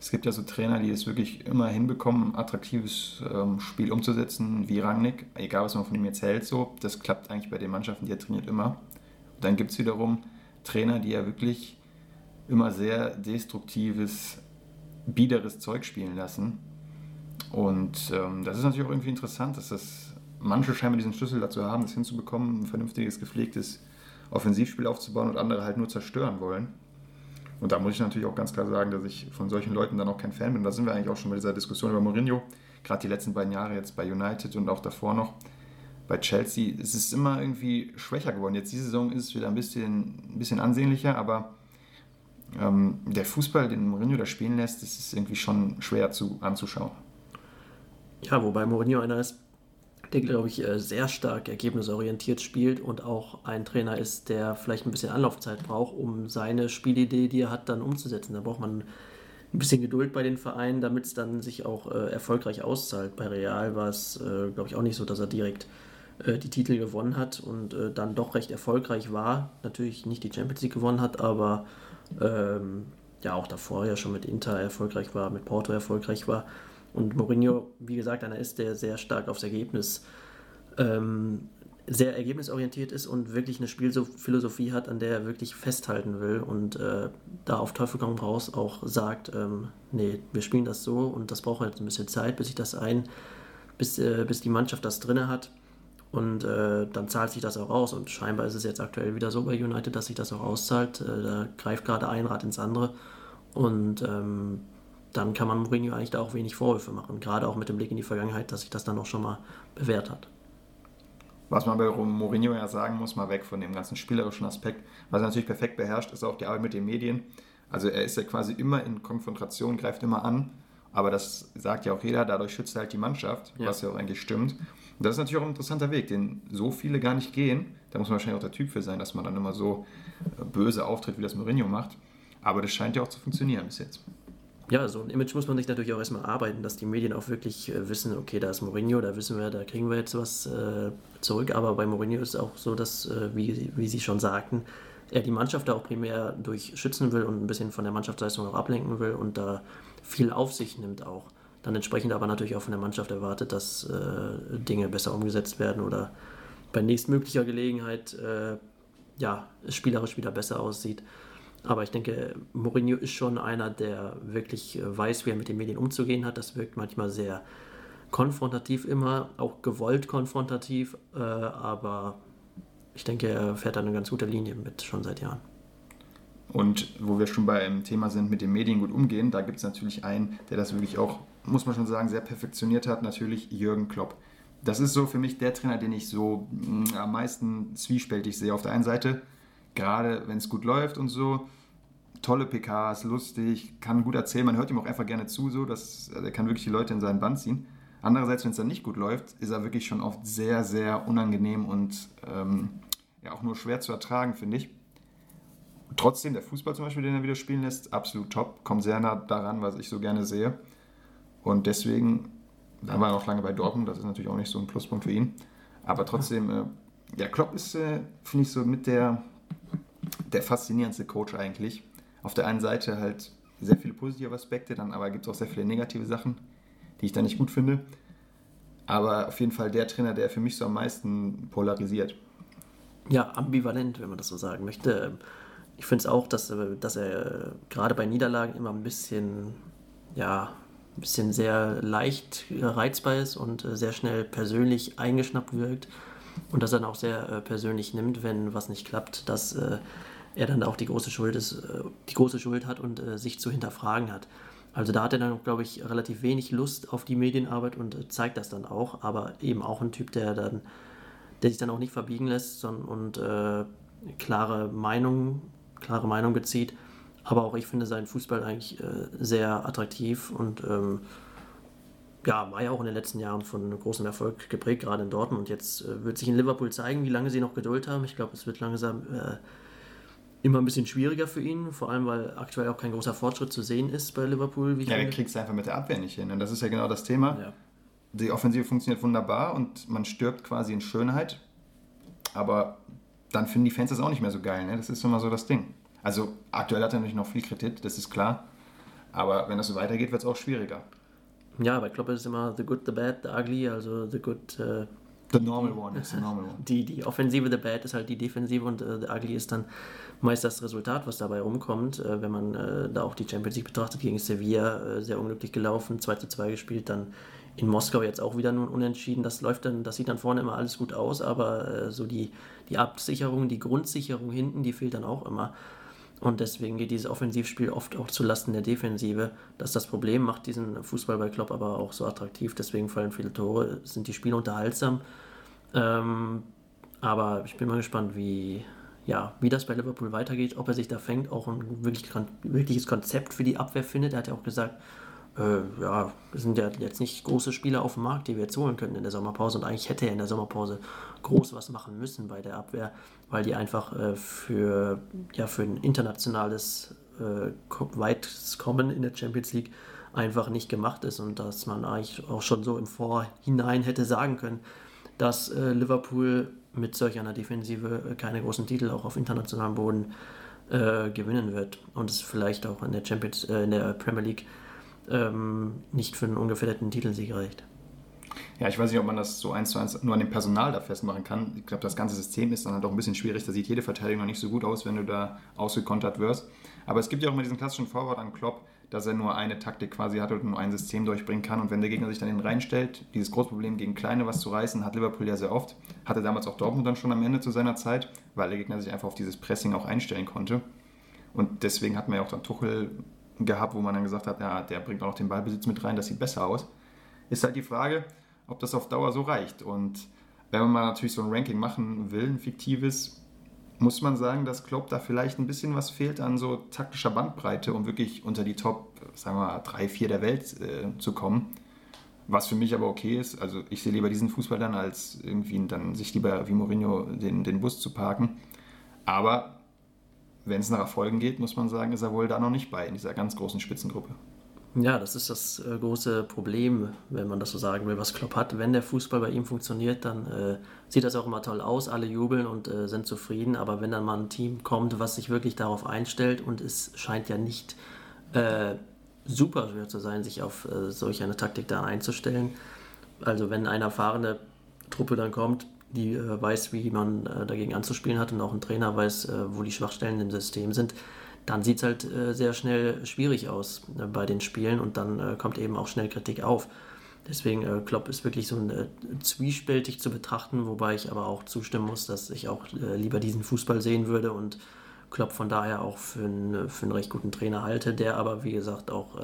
es gibt ja so Trainer, die es wirklich immer hinbekommen, ein attraktives ähm, Spiel umzusetzen, wie Rangnick, egal was man von ihm jetzt hält, so. Das klappt eigentlich bei den Mannschaften, die er trainiert, immer. Und dann gibt es wiederum Trainer, die ja wirklich immer sehr destruktives, biederes Zeug spielen lassen. Und ähm, das ist natürlich auch irgendwie interessant, dass das manche scheinbar diesen Schlüssel dazu haben, das hinzubekommen, ein vernünftiges, gepflegtes Offensivspiel aufzubauen und andere halt nur zerstören wollen. Und da muss ich natürlich auch ganz klar sagen, dass ich von solchen Leuten dann auch kein Fan bin. Da sind wir eigentlich auch schon bei dieser Diskussion über Mourinho, gerade die letzten beiden Jahre jetzt bei United und auch davor noch bei Chelsea. Es ist immer irgendwie schwächer geworden. Jetzt diese Saison ist es wieder ein bisschen, ein bisschen ansehnlicher, aber ähm, der Fußball, den Mourinho da spielen lässt, das ist irgendwie schon schwer zu, anzuschauen. Ja, wobei Mourinho einer ist, der, glaube ich, äh, sehr stark ergebnisorientiert spielt und auch ein Trainer ist, der vielleicht ein bisschen Anlaufzeit braucht, um seine Spielidee, die er hat, dann umzusetzen. Da braucht man ein bisschen Geduld bei den Vereinen, damit es dann sich auch äh, erfolgreich auszahlt. Bei Real war es, äh, glaube ich, auch nicht so, dass er direkt äh, die Titel gewonnen hat und äh, dann doch recht erfolgreich war. Natürlich nicht die Champions League gewonnen hat, aber ähm, ja auch davor ja schon mit Inter erfolgreich war, mit Porto erfolgreich war. Und Mourinho, wie gesagt, einer ist, der sehr stark aufs Ergebnis, ähm, sehr ergebnisorientiert ist und wirklich eine Spielphilosophie hat, an der er wirklich festhalten will und äh, da auf Teufel komm raus auch sagt, ähm, nee, wir spielen das so und das braucht jetzt ein bisschen Zeit, bis sich das ein, bis, äh, bis die Mannschaft das drinne hat. Und äh, dann zahlt sich das auch aus. Und scheinbar ist es jetzt aktuell wieder so bei United, dass sich das auch auszahlt. Äh, da greift gerade ein Rad ins andere. Und ähm, dann kann man Mourinho eigentlich da auch wenig Vorwürfe machen. Gerade auch mit dem Blick in die Vergangenheit, dass sich das dann auch schon mal bewährt hat. Was man bei Mourinho ja sagen muss, mal weg von dem ganzen spielerischen Aspekt, was er natürlich perfekt beherrscht, ist auch die Arbeit mit den Medien. Also er ist ja quasi immer in Konfrontation, greift immer an, aber das sagt ja auch jeder, dadurch schützt er halt die Mannschaft, Ja. was ja auch eigentlich stimmt. Und das ist natürlich auch ein interessanter Weg, den so viele gar nicht gehen. Da muss man wahrscheinlich auch der Typ für sein, dass man dann immer so äh, böse auftritt, wie das Mourinho macht. Aber das scheint ja auch zu funktionieren bis jetzt. Ja, so ein Image muss man sich natürlich auch erstmal arbeiten, dass die Medien auch wirklich äh, wissen, okay, da ist Mourinho, da wissen wir, da kriegen wir jetzt was äh, zurück. Aber bei Mourinho ist auch so, dass, äh, wie, wie Sie schon sagten, er die Mannschaft da auch primär durch schützen will und ein bisschen von der Mannschaftsleistung auch ablenken will und da viel auf sich nimmt auch. dann entsprechend aber natürlich auch von der Mannschaft erwartet, dass äh, Dinge besser umgesetzt werden oder bei nächstmöglicher Gelegenheit äh, ja, es spielerisch wieder besser aussieht. Aber ich denke, Mourinho ist schon einer, der wirklich äh, weiß, wie er mit den Medien umzugehen hat. Das wirkt manchmal sehr konfrontativ immer, auch gewollt konfrontativ, äh, aber ich denke, er fährt da eine ganz gute Linie mit schon seit Jahren. Und wo wir schon beim Thema sind, mit den Medien gut umgehen, da gibt es natürlich einen, der das wirklich auch, muss man schon sagen, sehr perfektioniert hat, natürlich Jürgen Klopp. Das ist so für mich der Trainer, den ich so mm, am meisten zwiespältig sehe. Auf der einen Seite, gerade wenn es gut läuft und so, tolle PKs, lustig, kann gut erzählen, man hört ihm auch einfach gerne zu, so, dass, also er kann wirklich die Leute in seinen Band ziehen. Andererseits, wenn es dann nicht gut läuft, ist er wirklich schon oft sehr, sehr unangenehm und ähm, ja auch nur schwer zu ertragen, finde ich. Trotzdem, der Fußball zum Beispiel, den er wieder spielen lässt, absolut top, kommt sehr nah daran, was ich so gerne sehe. Und deswegen, da war er noch lange bei Dortmund, das ist natürlich auch nicht so ein Pluspunkt für ihn. Aber trotzdem, äh, ja, Klopp ist, äh, finde ich, so mit der, der faszinierendste Coach eigentlich. Auf der einen Seite halt sehr viele positive Aspekte, dann aber gibt es auch sehr viele negative Sachen die ich da nicht gut finde. Aber auf jeden Fall der Trainer, der für mich so am meisten polarisiert. Ja, ambivalent, wenn man das so sagen möchte. Ich finde es auch, dass, dass er gerade bei Niederlagen immer ein bisschen, ja, ein bisschen sehr leicht reizbar ist und sehr schnell persönlich eingeschnappt wirkt und dass er dann auch sehr äh, persönlich nimmt, wenn was nicht klappt, dass äh, er dann auch die große Schuld ist, äh, die große Schuld hat und sich zu hinterfragen hat. Also da hat er dann, glaube ich, relativ wenig Lust auf die Medienarbeit und äh, zeigt das dann auch, aber eben auch ein Typ, der dann, der sich dann auch nicht verbiegen lässt sondern, und äh, klare Meinung, klare Meinung bezieht. Aber auch ich finde seinen Fußball eigentlich äh, sehr attraktiv und ähm, ja, war ja auch in den letzten Jahren von großem Erfolg geprägt, gerade in Dortmund. Und jetzt äh, wird sich in Liverpool zeigen, wie lange sie noch Geduld haben. Ich glaube, es wird langsam äh, immer ein bisschen schwieriger für ihn, vor allem weil aktuell auch kein großer Fortschritt zu sehen ist bei Liverpool. ja, er kriegt es einfach mit der Abwehr nicht hin. Und das ist ja genau das Thema. Ja. Die Offensive funktioniert wunderbar und man stirbt quasi in Schönheit. Aber dann finden die Fans das auch nicht mehr so geil. Ne? Das ist immer so das Ding. Also aktuell hat er natürlich noch viel Kredit, das ist klar. Aber wenn das so weitergeht, wird es auch schwieriger. Ja, bei Klopp ist es immer the good, the bad, the ugly, also the good. Uh The normal one is the normal one. Die, die Offensive, the bad ist halt die Defensive und uh, the ugly ist dann meist das Resultat, was dabei rumkommt. Äh, wenn man äh, da auch die Champions League betrachtet, gegen Sevilla äh, sehr unglücklich gelaufen, 2 zu 2 gespielt, dann in Moskau jetzt auch wieder nun unentschieden. Das läuft dann, das sieht dann vorne immer alles gut aus, aber äh, so die, die Absicherung, die Grundsicherung hinten, die fehlt dann auch immer. Und deswegen geht dieses Offensivspiel oft auch zulasten der Defensive. Das ist das Problem, macht diesen Fußball bei Klopp aber auch so attraktiv. Deswegen fallen viele Tore, sind die Spiele unterhaltsam. Ähm, aber ich bin mal gespannt, wie, ja, wie das bei Liverpool weitergeht, ob er sich da fängt, auch ein wirklich, wirkliches Konzept für die Abwehr findet. Er hat ja auch gesagt, äh, ja, es sind ja jetzt nicht große Spieler auf dem Markt, die wir jetzt holen können in der Sommerpause. Und eigentlich hätte er in der Sommerpause groß was machen müssen bei der Abwehr, weil die einfach äh, für, ja, für ein internationales äh, weites Kommen in der Champions League einfach nicht gemacht ist und dass man eigentlich auch schon so im Vorhinein hätte sagen können, dass äh, Liverpool mit solch einer Defensive äh, keine großen Titel auch auf internationalem Boden äh, gewinnen wird und es vielleicht auch in der Champions, äh, in der Premier League ähm, nicht für einen ungefährdeten Titelsieg reicht. Ja, ich weiß nicht, ob man das so eins zu eins nur an dem Personal da festmachen kann. Ich glaube, das ganze System ist dann halt ein bisschen schwierig. Da sieht jede Verteidigung noch nicht so gut aus, wenn du da ausgekontert wirst. Aber es gibt ja auch immer diesen klassischen Vorwort an Klopp, dass er nur eine Taktik quasi hat und nur ein System durchbringen kann. Und wenn der Gegner sich dann reinstellt, dieses Großproblem gegen Kleine was zu reißen, hat Liverpool ja sehr oft. Hatte damals auch Dortmund dann schon am Ende zu seiner Zeit, weil der Gegner sich einfach auf dieses Pressing auch einstellen konnte. Und deswegen hat man ja auch dann Tuchel gehabt, wo man dann gesagt hat, ja, der bringt auch noch den Ballbesitz mit rein, das sieht besser aus. Ist halt die Frage, ob das auf Dauer so reicht. Und wenn man mal natürlich so ein Ranking machen will, ein fiktives, muss man sagen, dass Klopp da vielleicht ein bisschen was fehlt an so taktischer Bandbreite, um wirklich unter die Top, sagen wir mal, drei, vier der Welt äh, zu kommen. Was für mich aber okay ist. Also ich sehe lieber diesen Fußball dann, als irgendwie dann sich lieber wie Mourinho den, den Bus zu parken. Aber wenn es nach Erfolgen geht, muss man sagen, ist er wohl da noch nicht bei in dieser ganz großen Spitzengruppe. Ja, das ist das äh, große Problem, wenn man das so sagen will, was Klopp hat. Wenn der Fußball bei ihm funktioniert, dann äh, sieht das auch immer toll aus, alle jubeln und äh, sind zufrieden. Aber wenn dann mal ein Team kommt, was sich wirklich darauf einstellt und es scheint ja nicht äh, super schwer zu sein, sich auf äh, solch eine Taktik da einzustellen. Also wenn eine erfahrene Truppe dann kommt, die weiß, wie man dagegen anzuspielen hat und auch ein Trainer weiß, wo die Schwachstellen im System sind, dann sieht es halt äh, sehr schnell schwierig aus äh, bei den Spielen und dann kommt eben auch schnell Kritik auf. Deswegen Klopp ist wirklich so ein, zwiespältig zu betrachten, wobei ich aber auch zustimmen muss, dass ich auch lieber diesen Fußball sehen würde und Klopp von daher auch für, einen, für einen recht guten Trainer halte, der aber wie gesagt auch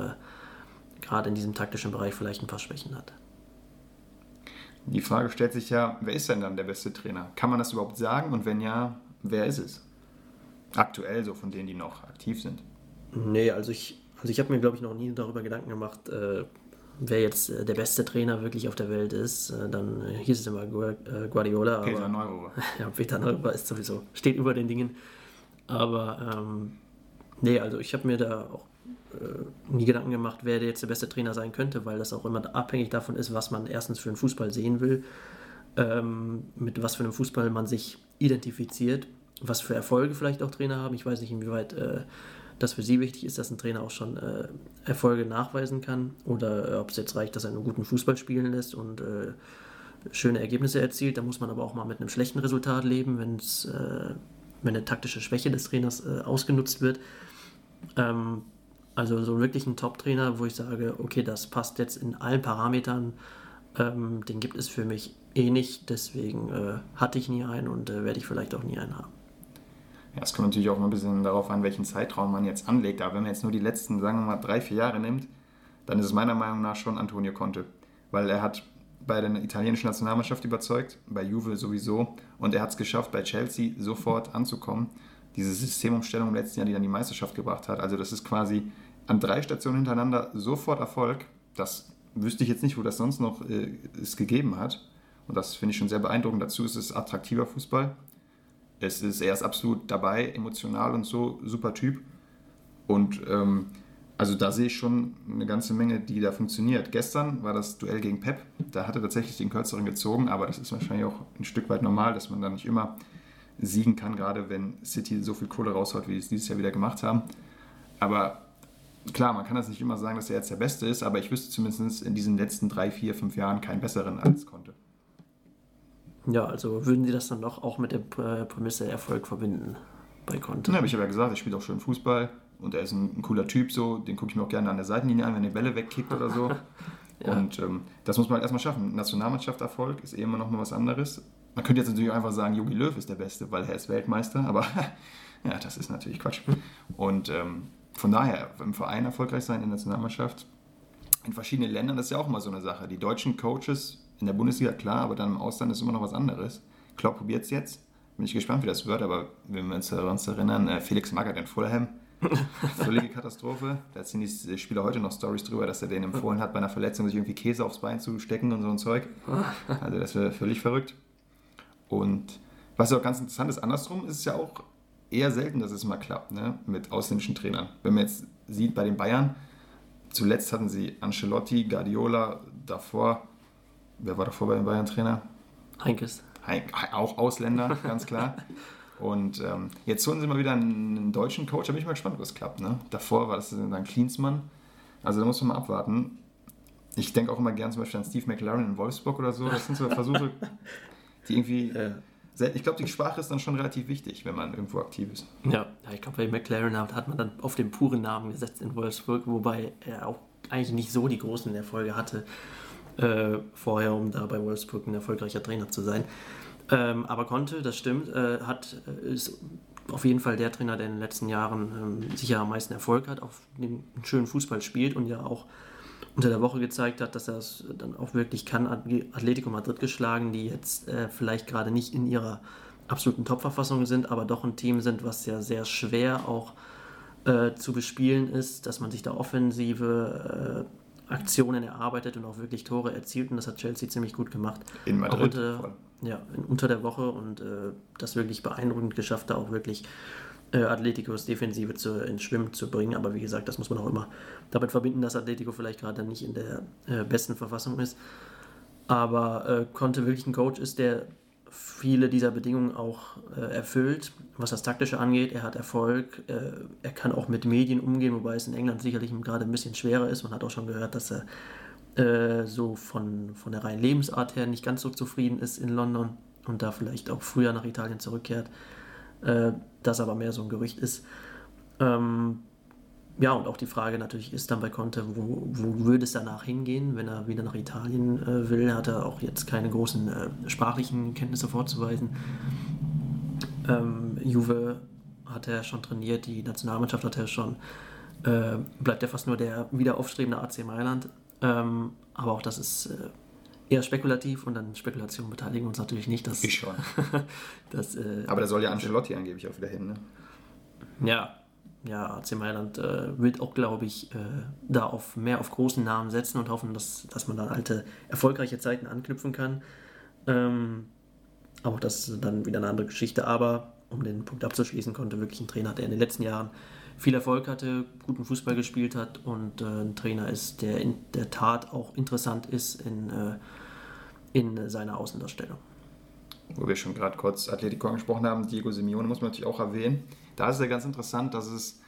gerade in diesem taktischen Bereich vielleicht ein paar Schwächen hat. Die Frage stellt sich ja, wer ist denn dann der beste Trainer? Kann man das überhaupt sagen? Und wenn ja, wer ist es? Aktuell so von denen, die noch aktiv sind. Nee, also ich, also ich habe mir, glaube ich, noch nie darüber Gedanken gemacht, äh, wer jetzt äh, der beste Trainer wirklich auf der Welt ist. Äh, dann äh, hieß es immer äh, Guardiola. Peter Neururer. ja, Peter Neururer ist sowieso, steht über den Dingen. Aber ähm, nee, also ich habe mir da auch äh, nie Gedanken gemacht, wer jetzt der beste Trainer sein könnte, weil das auch immer abhängig davon ist, was man erstens für einen Fußball sehen will, ähm, mit was für einem Fußball man sich identifiziert, was für Erfolge vielleicht auch Trainer haben. Ich weiß nicht, inwieweit äh, das für Sie wichtig ist, dass ein Trainer auch schon äh, Erfolge nachweisen kann oder äh, ob es jetzt reicht, dass er einen guten Fußball spielen lässt und äh, schöne Ergebnisse erzielt. Da muss man aber auch mal mit einem schlechten Resultat leben, wenn's, äh, wenn eine taktische Schwäche des Trainers ausgenutzt wird. Ähm, also so wirklich ein Top-Trainer, wo ich sage, okay, das passt jetzt in allen Parametern, ähm, den gibt es für mich eh nicht. Deswegen äh, hatte ich nie einen und äh, werde ich vielleicht auch nie einen haben. Ja, es kommt natürlich auch ein bisschen darauf an, welchen Zeitraum man jetzt anlegt. Aber wenn man jetzt nur die letzten, sagen wir mal, drei, vier Jahre nimmt, dann ist es meiner Meinung nach schon Antonio Conte. Weil er hat bei der italienischen Nationalmannschaft überzeugt, bei Juve sowieso. Und er hat es geschafft, bei Chelsea sofort anzukommen. Diese Systemumstellung im letzten Jahr, die dann die Meisterschaft gebracht hat. Also das ist quasi an drei Stationen hintereinander sofort Erfolg. Das wüsste ich jetzt nicht, wo das sonst noch äh, es gegeben hat. Und das finde ich schon sehr beeindruckend. Dazu ist es attraktiver Fußball. Es ist, er ist absolut dabei, emotional und so, super Typ. Und ähm, also da sehe ich schon eine ganze Menge, die da funktioniert. Gestern war das Duell gegen Pep. Da hat er tatsächlich den Kürzeren gezogen, aber das ist wahrscheinlich auch ein Stück weit normal, dass man da nicht immer siegen kann, gerade wenn City so viel Kohle raushaut, wie sie es dieses Jahr wieder gemacht haben. Aber klar, man kann das nicht immer sagen, dass er jetzt der Beste ist, aber ich wüsste zumindest in diesen letzten drei, vier, fünf Jahren keinen besseren als Conte. Ja, also würden Sie das dann doch auch mit der Prämisse Erfolg verbinden bei Conte? Ja, aber ich habe ja gesagt, er spielt auch schön Fußball und er ist ein, ein cooler Typ, so den gucke ich mir auch gerne an der Seitenlinie an, wenn er Bälle wegkickt oder so. ja. Und ähm, das muss man halt erstmal schaffen. Nationalmannschaft Erfolg ist eh immer noch mal was anderes. Man könnte jetzt natürlich einfach sagen, Jogi Löw ist der Beste, weil er ist Weltmeister, aber ja, das ist natürlich Quatsch. Und ähm, von daher, im Verein erfolgreich sein, in der Nationalmannschaft, in verschiedenen Ländern, das ist ja auch immer so eine Sache. Die deutschen Coaches in der Bundesliga, klar, aber dann im Ausland ist immer noch was anderes. Klopp probiert es jetzt. Bin ich gespannt, wie das wird, aber wenn wir uns, uns erinnern, äh, Felix Magath in Fulham, völlige Katastrophe. Da ziehen die Spieler heute noch Stories drüber, dass er denen empfohlen hat, bei einer Verletzung sich irgendwie Käse aufs Bein zu stecken und so ein Zeug. Also das wäre völlig verrückt. Und was auch ganz interessant ist, andersrum ist es ja auch eher selten, dass es mal klappt ne? mit ausländischen Trainern. Wenn man jetzt sieht bei den Bayern, zuletzt hatten sie Ancelotti, Guardiola, davor, wer war davor bei den Bayern-Trainer? Heinkes. Heink, auch Ausländer, ganz klar. Und ähm, jetzt holen sie mal wieder einen, deutschen Coach, da bin ich mal gespannt, das klappt. Ne? Davor war das dann Klinsmann. Also da muss man mal abwarten. Ich denke auch immer gern zum Beispiel an Steve McLaren in Wolfsburg oder so. Das sind so Versuche, die irgendwie ja ich glaube, die Sprache ist dann schon relativ wichtig, wenn man irgendwo aktiv ist. Ja, ich glaube, bei McLaren hat man dann auf den puren Namen gesetzt in Wolfsburg, wobei er auch eigentlich nicht so die großen Erfolge hatte äh, vorher, um da bei Wolfsburg ein erfolgreicher Trainer zu sein. Ähm, aber konnte, das stimmt, äh, hat, äh, ist auf jeden Fall der Trainer, der in den letzten Jahren ähm, sicher am meisten Erfolg hat, auf dem schönen Fußball spielt und ja auch unter der Woche gezeigt hat, dass er es dann auch wirklich kann. Atletico Madrid geschlagen, die jetzt äh, vielleicht gerade nicht in ihrer absoluten Top-Verfassung sind, aber doch ein Team sind, was ja sehr schwer auch äh, zu bespielen ist, dass man sich da offensive äh, Aktionen erarbeitet und auch wirklich Tore erzielt und das hat Chelsea ziemlich gut gemacht. In Madrid. Unter, ja, unter der Woche und äh, das wirklich beeindruckend geschafft, da auch wirklich äh, Atleticos Defensive zu, ins Schwimmen zu bringen. Aber wie gesagt, das muss man auch immer damit verbinden, dass Atletico vielleicht gerade nicht in der äh, besten Verfassung ist. Aber äh, Conte wirklich ein Coach ist, der viele dieser Bedingungen auch äh, erfüllt, was das Taktische angeht. Er hat Erfolg, äh, er kann auch mit Medien umgehen, wobei es in England sicherlich gerade ein bisschen schwerer ist. Man hat auch schon gehört, dass er äh, so von, von der reinen Lebensart her nicht ganz so zufrieden ist in London und da vielleicht auch früher nach Italien zurückkehrt. Äh, das aber mehr so ein Gerücht ist. Ähm, ja, und auch die Frage natürlich ist dann bei Conte, wo, wo würde es danach hingehen, wenn er wieder nach Italien äh, will? Hat er auch jetzt keine großen äh, sprachlichen Kenntnisse vorzuweisen. Ähm, Juve hat er schon trainiert, die Nationalmannschaft hat er schon. Äh, bleibt er fast nur der wieder aufstrebende AC Mailand. Ähm, aber auch das ist äh, eher spekulativ und an Spekulationen beteiligen wir uns natürlich nicht. Dass, ich schon. dass, äh, aber da soll ja Ancelotti angeblich auch wieder hin, ne? Ja, ja, AC Mailand äh, wird auch, glaube ich, äh, da auf mehr auf großen Namen setzen und hoffen, dass, dass man dann alte, erfolgreiche Zeiten anknüpfen kann. Ähm, auch das ist dann wieder eine andere Geschichte, aber um den Punkt abzuschließen, konnte wirklich ein Trainer, der in den letzten Jahren viel Erfolg hatte, guten Fußball gespielt hat und äh, ein Trainer ist, der in der Tat auch interessant ist in, äh, in seiner Außendarstellung. Wo wir schon gerade kurz Atletico angesprochen haben, Diego Simeone muss man natürlich auch erwähnen da ist es ja ganz interessant, dass es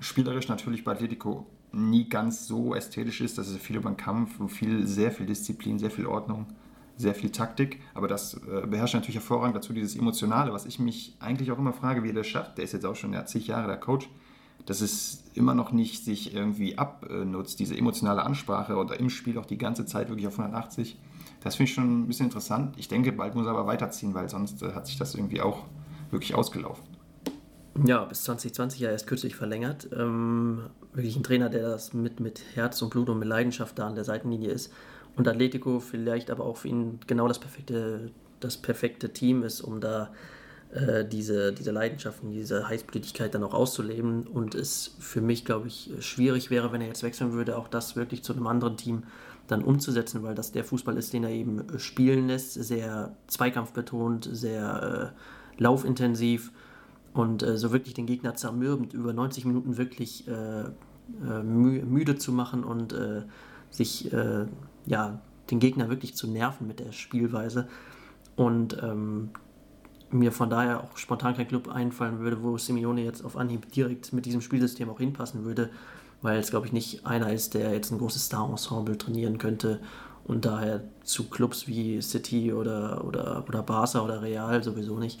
spielerisch natürlich bei Atletico nie ganz so ästhetisch ist, dass es viel über den Kampf und viel, sehr viel Disziplin, sehr viel Ordnung, sehr viel Taktik, aber das äh, beherrscht natürlich hervorragend dazu dieses Emotionale, was ich mich eigentlich auch immer frage, wie er das schafft. Der ist jetzt auch schon ja, zig Jahre der Coach, dass es immer noch nicht sich irgendwie abnutzt, diese emotionale Ansprache oder im Spiel auch die ganze Zeit wirklich auf 180. Das finde ich schon ein bisschen interessant. Ich denke, bald muss er aber weiterziehen, weil sonst äh, hat sich das irgendwie auch wirklich ausgelaufen. Ja, bis 2020 ja erst kürzlich verlängert. Ähm, wirklich ein Trainer, der das mit, mit Herz und Blut und mit Leidenschaft da an der Seitenlinie ist. Und Atletico vielleicht aber auch für ihn genau das perfekte, das perfekte Team ist, um da äh, diese, diese Leidenschaften, diese Heißblütigkeit dann auch auszuleben. Und es für mich, glaube ich, schwierig wäre, wenn er jetzt wechseln würde, auch das wirklich zu einem anderen Team dann umzusetzen, weil das der Fußball ist, den er eben spielen lässt, sehr zweikampfbetont, sehr äh, laufintensiv und äh, so wirklich den Gegner zermürbend über 90 Minuten wirklich äh, äh, mü müde zu machen und äh, sich äh, ja, den Gegner wirklich zu nerven mit der Spielweise. Und ähm, mir von daher auch spontan kein Club einfallen würde, wo Simeone jetzt auf Anhieb direkt mit diesem Spielsystem auch hinpassen würde, weil es, glaube ich, nicht einer ist, der jetzt ein großes Star-Ensemble trainieren könnte und daher zu Clubs wie City oder, oder, oder Barca oder Real sowieso nicht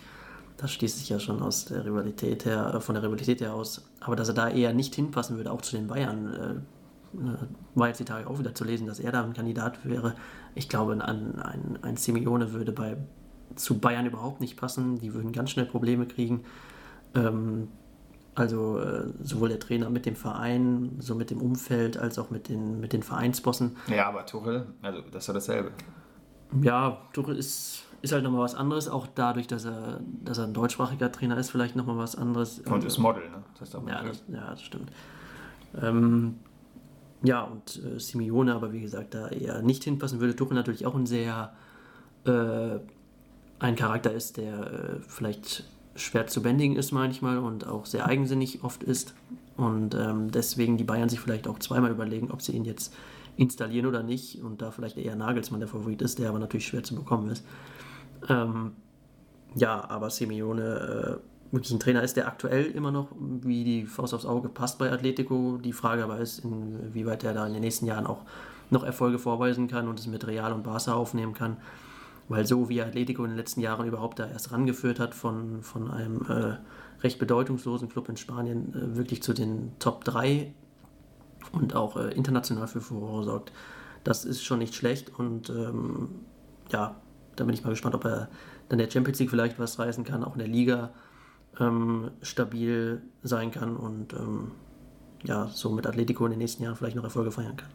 das schließt sich ja schon aus der Rivalität her, äh, von der Rivalität her aus. Aber dass er da eher nicht hinpassen würde, auch zu den Bayern, äh, äh, war jetzt die Tage auch wieder zu lesen, dass er da ein Kandidat wäre. Ich glaube, ein, ein, ein Simeone würde bei, zu Bayern überhaupt nicht passen. Die würden ganz schnell Probleme kriegen. Ähm, also äh, sowohl der Trainer mit dem Verein, so mit dem Umfeld, als auch mit den, mit den Vereinsbossen. Ja, aber Tuchel, also das ist ja dasselbe. Ja, Tuchel ist ist halt nochmal was anderes, auch dadurch, dass er, dass er ein deutschsprachiger Trainer ist, vielleicht nochmal was anderes. Und ist Model, ne? Das heißt ja, das, ja, das stimmt. Ähm, ja, und äh, Simeone, aber wie gesagt, da eher nicht hinpassen würde. Tuchel natürlich auch ein sehr äh, ein Charakter ist, der äh, vielleicht schwer zu bändigen ist manchmal und auch sehr eigensinnig oft ist. Und ähm, deswegen die Bayern sich vielleicht auch zweimal überlegen, ob sie ihn jetzt installieren oder nicht. Und da vielleicht eher Nagelsmann der Favorit ist, der aber natürlich schwer zu bekommen ist. Ähm, ja, aber Simeone äh, wirklich ein Trainer ist, der aktuell immer noch wie die Faust aufs Auge passt bei Atletico. Die Frage aber ist, inwieweit er da in den nächsten Jahren auch noch Erfolge vorweisen kann und es mit Real und Barca aufnehmen kann. Weil so wie Atletico in den letzten Jahren überhaupt da erst rangeführt hat von, von einem äh, recht bedeutungslosen Club in Spanien äh, wirklich zu den Top 3 und auch äh, international für Furore sorgt, das ist schon nicht schlecht und ähm, ja, da bin ich mal gespannt, ob er dann der Champions League vielleicht was reißen kann, auch in der Liga ähm, stabil sein kann und ähm, ja, so mit Atletico in den nächsten Jahren vielleicht noch Erfolge feiern kann.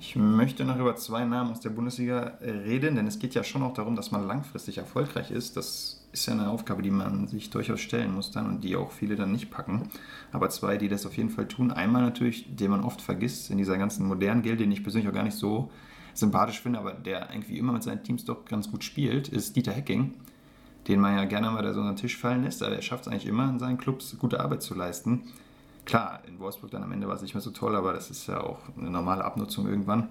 Ich möchte noch über zwei Namen aus der Bundesliga reden, denn es geht ja schon auch darum, dass man langfristig erfolgreich ist. Das ist ja eine Aufgabe, die man sich durchaus stellen muss dann und die auch viele dann nicht packen. Aber zwei, die das auf jeden Fall tun. Einmal natürlich, den man oft vergisst in dieser ganzen modernen Gilde, den ich persönlich auch gar nicht so sympathisch finde, aber der irgendwie immer mit seinen Teams doch ganz gut spielt, ist Dieter Hecking, den man ja gerne mal da so unter den Tisch fallen lässt, aber er schafft es eigentlich immer, in seinen Clubs gute Arbeit zu leisten. Klar, in Wolfsburg dann am Ende war es nicht mehr so toll, aber das ist ja auch eine normale Abnutzung irgendwann.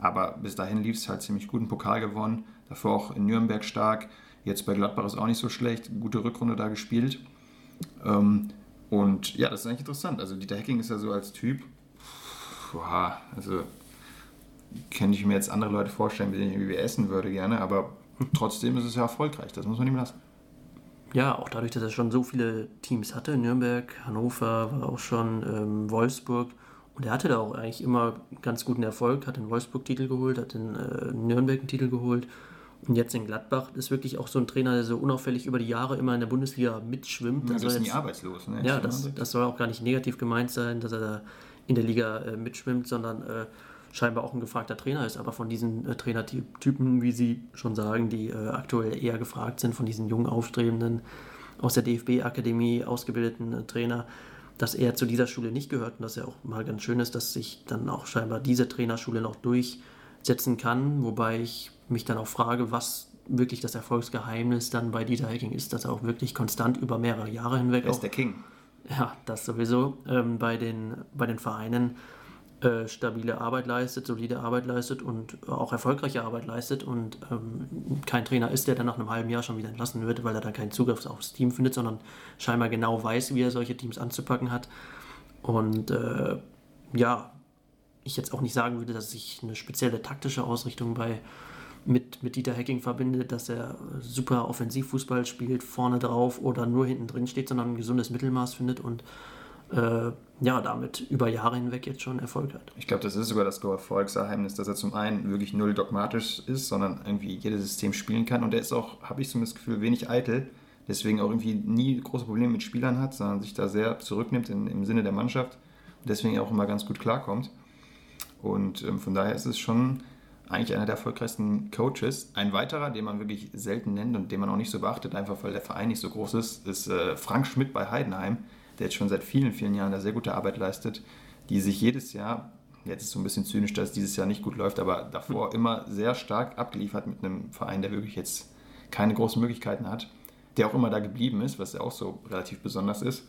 Aber bis dahin lief es halt ziemlich gut, einen Pokal gewonnen, davor auch in Nürnberg stark, jetzt bei Gladbach ist auch nicht so schlecht, gute Rückrunde da gespielt. Ähm, und ja, das ist eigentlich interessant. Also Dieter Hecking ist ja so als Typ, boah, also könnte ich mir jetzt andere Leute vorstellen, mit denen ich irgendwie essen würde gerne, aber trotzdem ist es ja erfolgreich, das muss man ihm lassen. Ja, auch dadurch, dass er schon so viele Teams hatte, Nürnberg, Hannover, war auch schon ähm, Wolfsburg. Und er hatte da auch eigentlich immer ganz guten Erfolg, hat den Wolfsburg-Titel geholt, hat den äh, Nürnberg Titel geholt. Und jetzt in Gladbach ist wirklich auch so ein Trainer, der so unauffällig über die Jahre immer in der Bundesliga mitschwimmt. Ja, also ist nie arbeitslos. Ne? Ja, das, das soll auch gar nicht negativ gemeint sein, dass er da in der Liga äh, mitschwimmt, sondern äh, scheinbar auch ein gefragter Trainer ist. Aber von diesen äh, Trainertypen, wie Sie schon sagen, die äh, aktuell eher gefragt sind, von diesen jungen, aufstrebenden, aus der DFB-Akademie ausgebildeten äh, Trainer, dass er zu dieser Schule nicht gehört und dass er auch mal ganz schön ist, dass sich dann auch scheinbar diese Trainerschule noch durchsetzen kann. Wobei ich mich dann auch frage, was wirklich das Erfolgsgeheimnis dann bei Dieter Hecking ist, dass er auch wirklich konstant über mehrere Jahre hinweg. Er ist der King. Ja, das sowieso. Ähm, bei, den, bei den Vereinen äh, stabile Arbeit leistet, solide Arbeit leistet und auch erfolgreiche Arbeit leistet und ähm, kein Trainer ist, der dann nach einem halben Jahr schon wieder entlassen wird, weil er dann keinen Zugriff aufs Team findet, sondern scheinbar genau weiß, wie er solche Teams anzupacken hat. Und äh, ja, ich jetzt auch nicht sagen würde, dass sich eine spezielle taktische Ausrichtung bei mit, mit Dieter Hacking verbindet, dass er super Offensivfußball spielt, vorne drauf oder nur hinten drin steht, sondern ein gesundes Mittelmaß findet und äh, ja, damit über Jahre hinweg jetzt schon Erfolg hat. Ich glaube, das ist sogar das Erfolgsgeheimnis, dass er zum einen wirklich null dogmatisch ist, sondern irgendwie jedes System spielen kann und er ist auch, habe ich zumindest das Gefühl, wenig eitel, deswegen auch irgendwie nie große Probleme mit Spielern hat, sondern sich da sehr zurücknimmt in, im Sinne der Mannschaft und deswegen auch immer ganz gut klarkommt. Und ähm, von daher ist es schon eigentlich einer der erfolgreichsten Coaches. Ein weiterer, den man wirklich selten nennt und den man auch nicht so beachtet, einfach weil der Verein nicht so groß ist, ist äh, Frank Schmidt bei Heidenheim, der jetzt schon seit vielen, vielen Jahren da sehr gute Arbeit leistet, die sich jedes Jahr, jetzt ist es so ein bisschen zynisch, dass es dieses Jahr nicht gut läuft, aber davor immer sehr stark abgeliefert mit einem Verein, der wirklich jetzt keine großen Möglichkeiten hat, der auch immer da geblieben ist, was ja auch so relativ besonders ist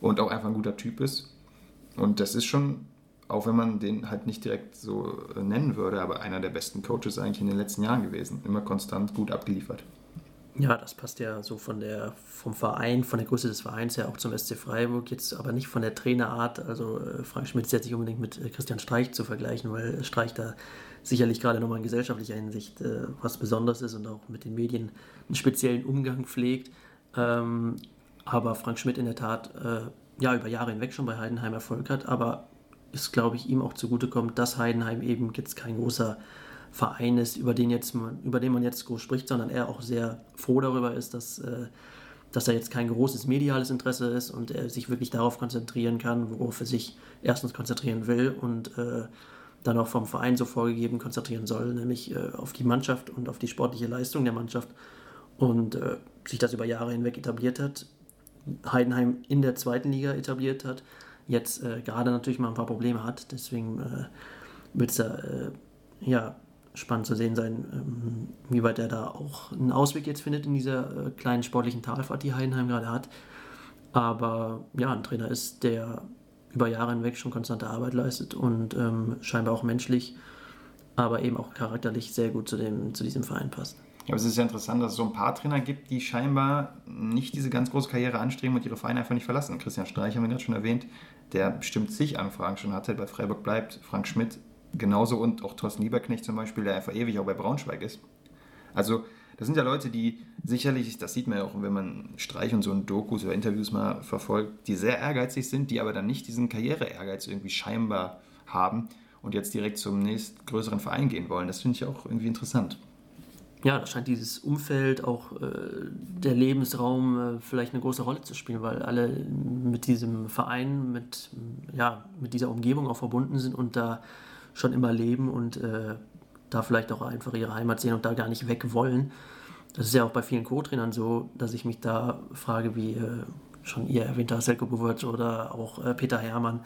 und auch einfach ein guter Typ ist. Und das ist schon auch wenn man den halt nicht direkt so äh, nennen würde, aber einer der besten Coaches eigentlich in den letzten Jahren gewesen. Immer konstant gut abgeliefert. Ja, das passt ja so von der, vom Verein, von der Größe des Vereins her auch zum SC Freiburg, jetzt aber nicht von der Trainerart. Also äh, Frank Schmidt ist jetzt nicht unbedingt mit äh, Christian Streich zu vergleichen, weil Streich da sicherlich gerade nochmal in gesellschaftlicher Hinsicht äh, was Besonderes ist und auch mit den Medien einen speziellen Umgang pflegt. Ähm, aber Frank Schmidt in der Tat äh, ja über Jahre hinweg schon bei Heidenheim Erfolg hat, aber ist, glaube ich, ihm auch zugutekommt, dass Heidenheim eben jetzt kein großer Verein ist, über den, jetzt man, über den man jetzt groß spricht, sondern er auch sehr froh darüber ist, dass, äh, dass er jetzt kein großes mediales Interesse ist und er sich wirklich darauf konzentrieren kann, worauf er sich erstens konzentrieren will und äh, dann auch vom Verein so vorgegeben konzentrieren soll, nämlich äh, auf die Mannschaft und auf die sportliche Leistung der Mannschaft und äh, sich das über Jahre hinweg etabliert hat. Heidenheim in der zweiten Liga etabliert hat jetzt äh, gerade natürlich mal ein paar Probleme hat. Deswegen äh, wird es da ja, spannend zu sehen sein, ähm, wie weit er da auch einen Ausweg jetzt findet in dieser äh, kleinen sportlichen Talfahrt, die Heidenheim gerade hat. Aber ja, ein Trainer ist, der über Jahre hinweg schon konstante Arbeit leistet und ähm, scheinbar auch menschlich, aber eben auch charakterlich sehr gut zu, dem, zu diesem Verein passt. Ja, es ist ja interessant, dass es so ein paar Trainer gibt, die scheinbar nicht diese ganz große Karriere anstreben und ihre Vereine einfach nicht verlassen. Christian Streich haben wir gerade schon erwähnt, der bestimmt zig Anfragen schon hatte, bei Freiburg bleibt, Frank Schmidt genauso und auch Thorsten Lieberknecht zum Beispiel, der einfach ewig auch bei Braunschweig ist. Also das sind ja Leute, die sicherlich, das sieht man ja auch, wenn man Streich und so in Dokus oder Interviews mal verfolgt, die sehr ehrgeizig sind, die aber dann nicht diesen Karriere-Ehrgeiz irgendwie scheinbar haben und jetzt direkt zum nächstgrößeren Verein gehen wollen. Das finde ich auch irgendwie interessant ja, da scheint dieses Umfeld, auch äh, der Lebensraum äh, vielleicht eine große Rolle zu spielen, weil alle mit diesem Verein, mit, ja, mit dieser Umgebung auch verbunden sind und da schon immer leben und äh, da vielleicht auch einfach ihre Heimat sehen und da gar nicht weg wollen. Das ist ja auch bei vielen Co-Trainern so, dass ich mich da frage, wie äh, schon ihr erwähnter Selko Buwert oder auch äh, Peter Hermann,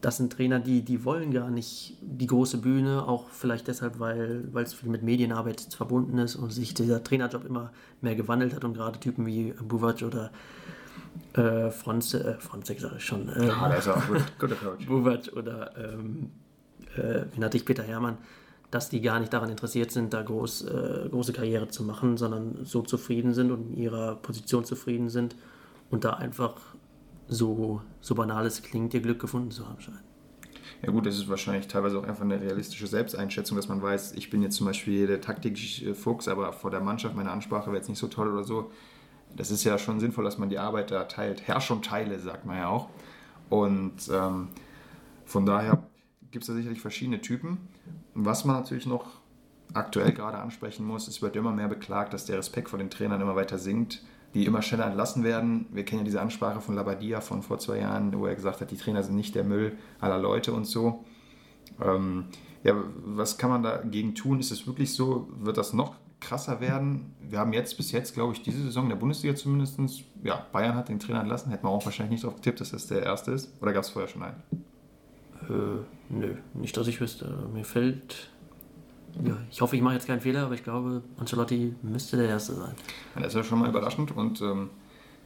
das sind Trainer, die, die wollen gar nicht die große Bühne, auch vielleicht deshalb, weil, weil es viel mit Medienarbeit verbunden ist und sich dieser Trainerjob immer mehr gewandelt hat und gerade Typen wie Buvac oder äh, Franze, äh, Franzek sage ich schon. Ähm, ja, der ist auch gut, guter Coach. Buvac oder ähm, äh, wie natürlich Peter Hermann, dass die gar nicht daran interessiert sind, da groß, äh, große Karriere zu machen, sondern so zufrieden sind und in ihrer Position zufrieden sind und da einfach so, so banal es klingt, ihr Glück gefunden zu haben scheinen. Ja gut, das ist wahrscheinlich teilweise auch einfach eine realistische Selbsteinschätzung, dass man weiß, ich bin jetzt zum Beispiel der Taktik-Fuchs, aber vor der Mannschaft meine Ansprache wäre jetzt nicht so toll oder so. Das ist ja schon sinnvoll, dass man die Arbeit da teilt. Herr und Teile, sagt man ja auch. Und ähm, von daher gibt es da sicherlich verschiedene Typen. Was man natürlich noch aktuell gerade ansprechen muss, es wird immer mehr beklagt, dass der Respekt vor den Trainern immer weiter sinkt, die immer schneller entlassen werden. Wir kennen ja diese Ansprache von Labadia von vor zwei Jahren, wo er gesagt hat, die Trainer sind nicht der Müll aller Leute und so. Ähm, ja, was kann man dagegen tun? Ist es wirklich so? Wird das noch krasser werden? Wir haben jetzt bis jetzt, glaube ich, diese Saison in der Bundesliga zumindest, ja, Bayern hat den Trainer entlassen, hätten wir auch wahrscheinlich nicht darauf getippt, dass das der erste ist. Oder gab es vorher schon einen? Äh, nö, nicht, dass ich wüsste. Mir fällt. Ja, ich hoffe, ich mache jetzt keinen Fehler, aber ich glaube, Ancelotti müsste der Erste sein. Ja, das ist ja schon mal überraschend. Und ähm,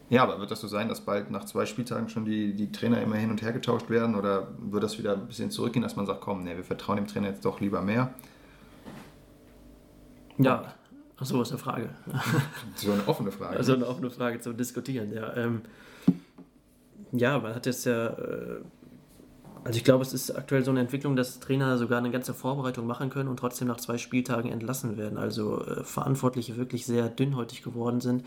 ja, aber wird das so sein, dass bald nach zwei Spieltagen schon die, die Trainer immer hin und her getauscht werden? Oder wird das wieder ein bisschen zurückgehen, dass man sagt, komm, nee, wir vertrauen dem Trainer jetzt doch lieber mehr? Ja, ach so, ist eine Frage. so eine offene Frage. Also eine offene Frage zum Diskutieren, ja. Ähm, ja, man hat jetzt ja. Äh, also ich glaube, es ist aktuell so eine Entwicklung, dass Trainer sogar eine ganze Vorbereitung machen können und trotzdem nach zwei Spieltagen entlassen werden. Also äh, Verantwortliche wirklich sehr dünnhäutig geworden sind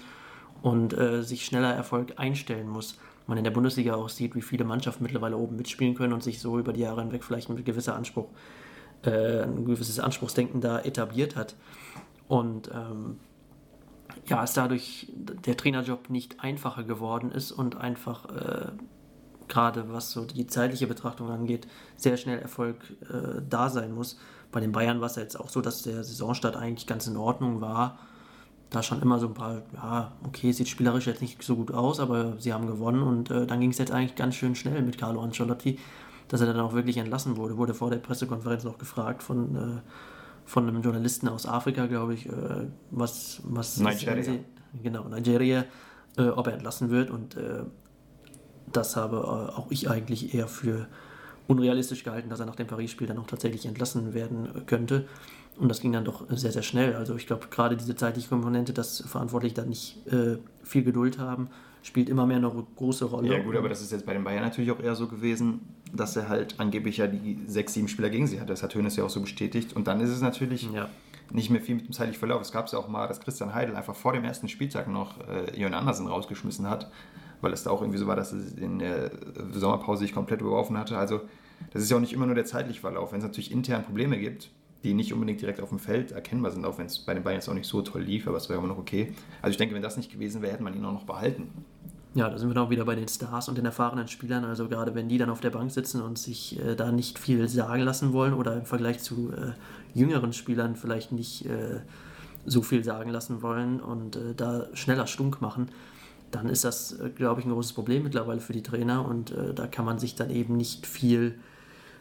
und äh, sich schneller Erfolg einstellen muss. Man in der Bundesliga auch sieht, wie viele Mannschaften mittlerweile oben mitspielen können und sich so über die Jahre hinweg vielleicht ein gewisser Anspruch, äh, ein gewisses Anspruchsdenken da etabliert hat. Und ähm, ja, es dadurch der Trainerjob nicht einfacher geworden ist und einfach äh, gerade was so die zeitliche Betrachtung angeht, sehr schnell Erfolg äh, da sein muss. Bei den Bayern war es ja jetzt auch so, dass der Saisonstart eigentlich ganz in Ordnung war. Da schon immer so ein paar, ja, okay, sieht spielerisch jetzt nicht so gut aus, aber sie haben gewonnen und äh, dann ging es jetzt eigentlich ganz schön schnell mit Carlo Ancelotti, dass er dann auch wirklich entlassen wurde. Wurde vor der Pressekonferenz noch gefragt von, äh, von einem Journalisten aus Afrika, glaube ich, äh, was, was Nigeria. genau, Nigeria, äh, ob er entlassen wird und äh, das habe äh, auch ich eigentlich eher für unrealistisch gehalten, dass er nach dem Paris-Spiel dann auch tatsächlich entlassen werden könnte. Und das ging dann doch sehr, sehr schnell. Also ich glaube, gerade diese zeitliche Komponente, dass Verantwortliche da nicht äh, viel Geduld haben, spielt immer mehr eine große Rolle. Ja gut, aber das ist jetzt bei den Bayern natürlich auch eher so gewesen, dass er halt angeblich ja die sechs, sieben Spieler gegen sie hatte. Das hat Hönes ja auch so bestätigt. Und dann ist es natürlich ja. nicht mehr viel mit dem zeitlichen Verlauf. Es gab es ja auch mal, dass Christian Heidel einfach vor dem ersten Spieltag noch äh, Jörn Andersen rausgeschmissen hat weil es da auch irgendwie so war, dass es in der Sommerpause sich komplett überworfen hatte. Also das ist ja auch nicht immer nur der zeitliche Verlauf. Wenn es natürlich intern Probleme gibt, die nicht unbedingt direkt auf dem Feld erkennbar sind, auch wenn es bei den Bayern jetzt auch nicht so toll lief, aber es wäre immer noch okay. Also ich denke, wenn das nicht gewesen wäre, hätte man ihn auch noch behalten. Ja, da sind wir dann auch wieder bei den Stars und den erfahrenen Spielern. Also gerade wenn die dann auf der Bank sitzen und sich äh, da nicht viel sagen lassen wollen oder im Vergleich zu äh, jüngeren Spielern vielleicht nicht äh, so viel sagen lassen wollen und äh, da schneller stunk machen, dann ist das, äh, glaube ich, ein großes Problem mittlerweile für die Trainer und äh, da kann man sich dann eben nicht viel,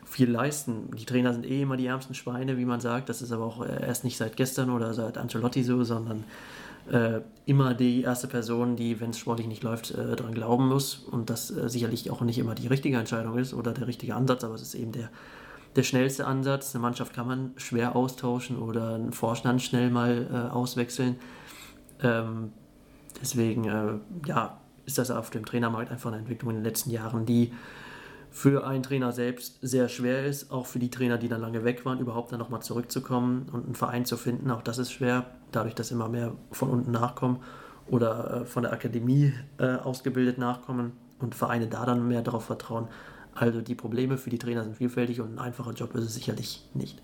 viel leisten. Die Trainer sind eh immer die ärmsten Schweine, wie man sagt. Das ist aber auch äh, erst nicht seit gestern oder seit Ancelotti so, sondern äh, immer die erste Person, die, wenn es sportlich nicht läuft, äh, daran glauben muss und das äh, sicherlich auch nicht immer die richtige Entscheidung ist oder der richtige Ansatz, aber es ist eben der, der schnellste Ansatz. Eine Mannschaft kann man schwer austauschen oder einen Vorstand schnell mal auswechseln. Ähm, Deswegen äh, ja, ist das auf dem Trainermarkt einfach eine Entwicklung in den letzten Jahren, die für einen Trainer selbst sehr schwer ist, auch für die Trainer, die dann lange weg waren, überhaupt dann nochmal zurückzukommen und einen Verein zu finden. Auch das ist schwer, dadurch, dass immer mehr von unten nachkommen oder äh, von der Akademie äh, ausgebildet nachkommen und Vereine da dann mehr darauf vertrauen. Also die Probleme für die Trainer sind vielfältig und ein einfacher Job ist es sicherlich nicht.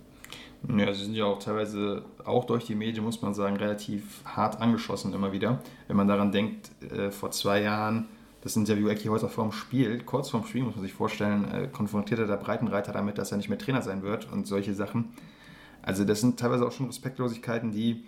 Ja, sie sind ja auch teilweise, auch durch die Medien, muss man sagen, relativ hart angeschossen immer wieder. Wenn man daran denkt, äh, vor zwei Jahren, das Interview Ecki Häuser vorm Spiel, kurz vorm Spiel muss man sich vorstellen, äh, konfrontierte der Breitenreiter damit, dass er nicht mehr Trainer sein wird und solche Sachen. Also das sind teilweise auch schon Respektlosigkeiten, die,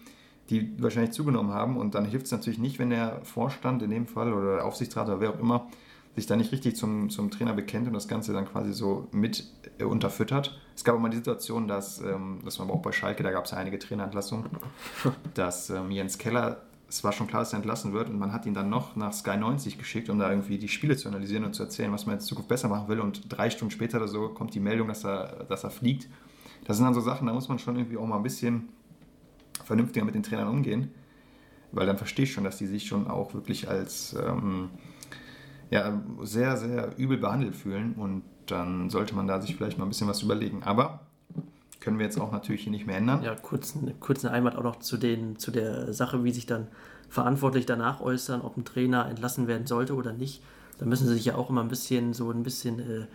die wahrscheinlich zugenommen haben. Und dann hilft es natürlich nicht, wenn der Vorstand in dem Fall oder der Aufsichtsrat oder wer auch immer sich da nicht richtig zum, zum Trainer bekennt und das Ganze dann quasi so mit äh, unterfüttert. Es gab auch mal die Situation, dass, ähm, das war aber auch bei Schalke, da gab es ja einige Trainerentlassungen, dass ähm, Jens Keller, es war schon klar, dass er entlassen wird und man hat ihn dann noch nach Sky 90 geschickt, um da irgendwie die Spiele zu analysieren und zu erzählen, was man in Zukunft besser machen will und drei Stunden später oder so kommt die Meldung, dass er, dass er fliegt. Das sind dann so Sachen, da muss man schon irgendwie auch mal ein bisschen vernünftiger mit den Trainern umgehen, weil dann verstehe ich schon, dass die sich schon auch wirklich als ähm, ja, sehr, sehr übel behandelt fühlen und dann sollte man da sich vielleicht mal ein bisschen was überlegen. Aber können wir jetzt auch natürlich hier nicht mehr ändern. Ja, kurz, kurz eine Einwand auch noch zu, den, zu der Sache, wie sich dann verantwortlich danach äußern, ob ein Trainer entlassen werden sollte oder nicht. Da müssen sie sich ja auch immer ein bisschen so ein bisschen äh,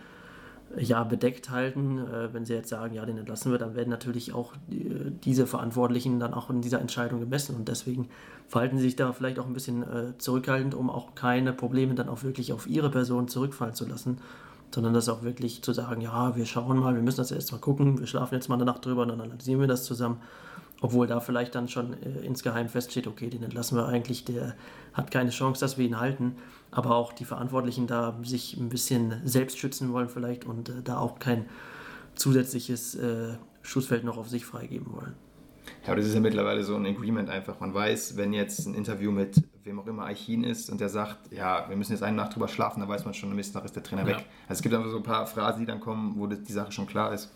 ja, bedeckt halten. Äh, wenn sie jetzt sagen, ja, den entlassen wir, dann werden natürlich auch die, diese Verantwortlichen dann auch in dieser Entscheidung gemessen. Und deswegen verhalten sie sich da vielleicht auch ein bisschen äh, zurückhaltend, um auch keine Probleme dann auch wirklich auf ihre Person zurückfallen zu lassen. Sondern das auch wirklich zu sagen, ja, wir schauen mal, wir müssen das erst mal gucken, wir schlafen jetzt mal eine Nacht drüber und dann analysieren wir das zusammen. Obwohl da vielleicht dann schon äh, insgeheim feststeht, okay, den entlassen wir eigentlich, der hat keine Chance, dass wir ihn halten aber auch die Verantwortlichen da sich ein bisschen selbst schützen wollen vielleicht und äh, da auch kein zusätzliches äh, Schussfeld noch auf sich freigeben wollen. Ja, aber das ist ja mittlerweile so ein Agreement einfach. Man weiß, wenn jetzt ein Interview mit wem auch immer Eichin ist und der sagt, ja, wir müssen jetzt eine Nacht drüber schlafen, dann weiß man schon, am nächsten Tag ist der Trainer ja. weg. Also es gibt einfach so ein paar Phrasen, die dann kommen, wo die Sache schon klar ist.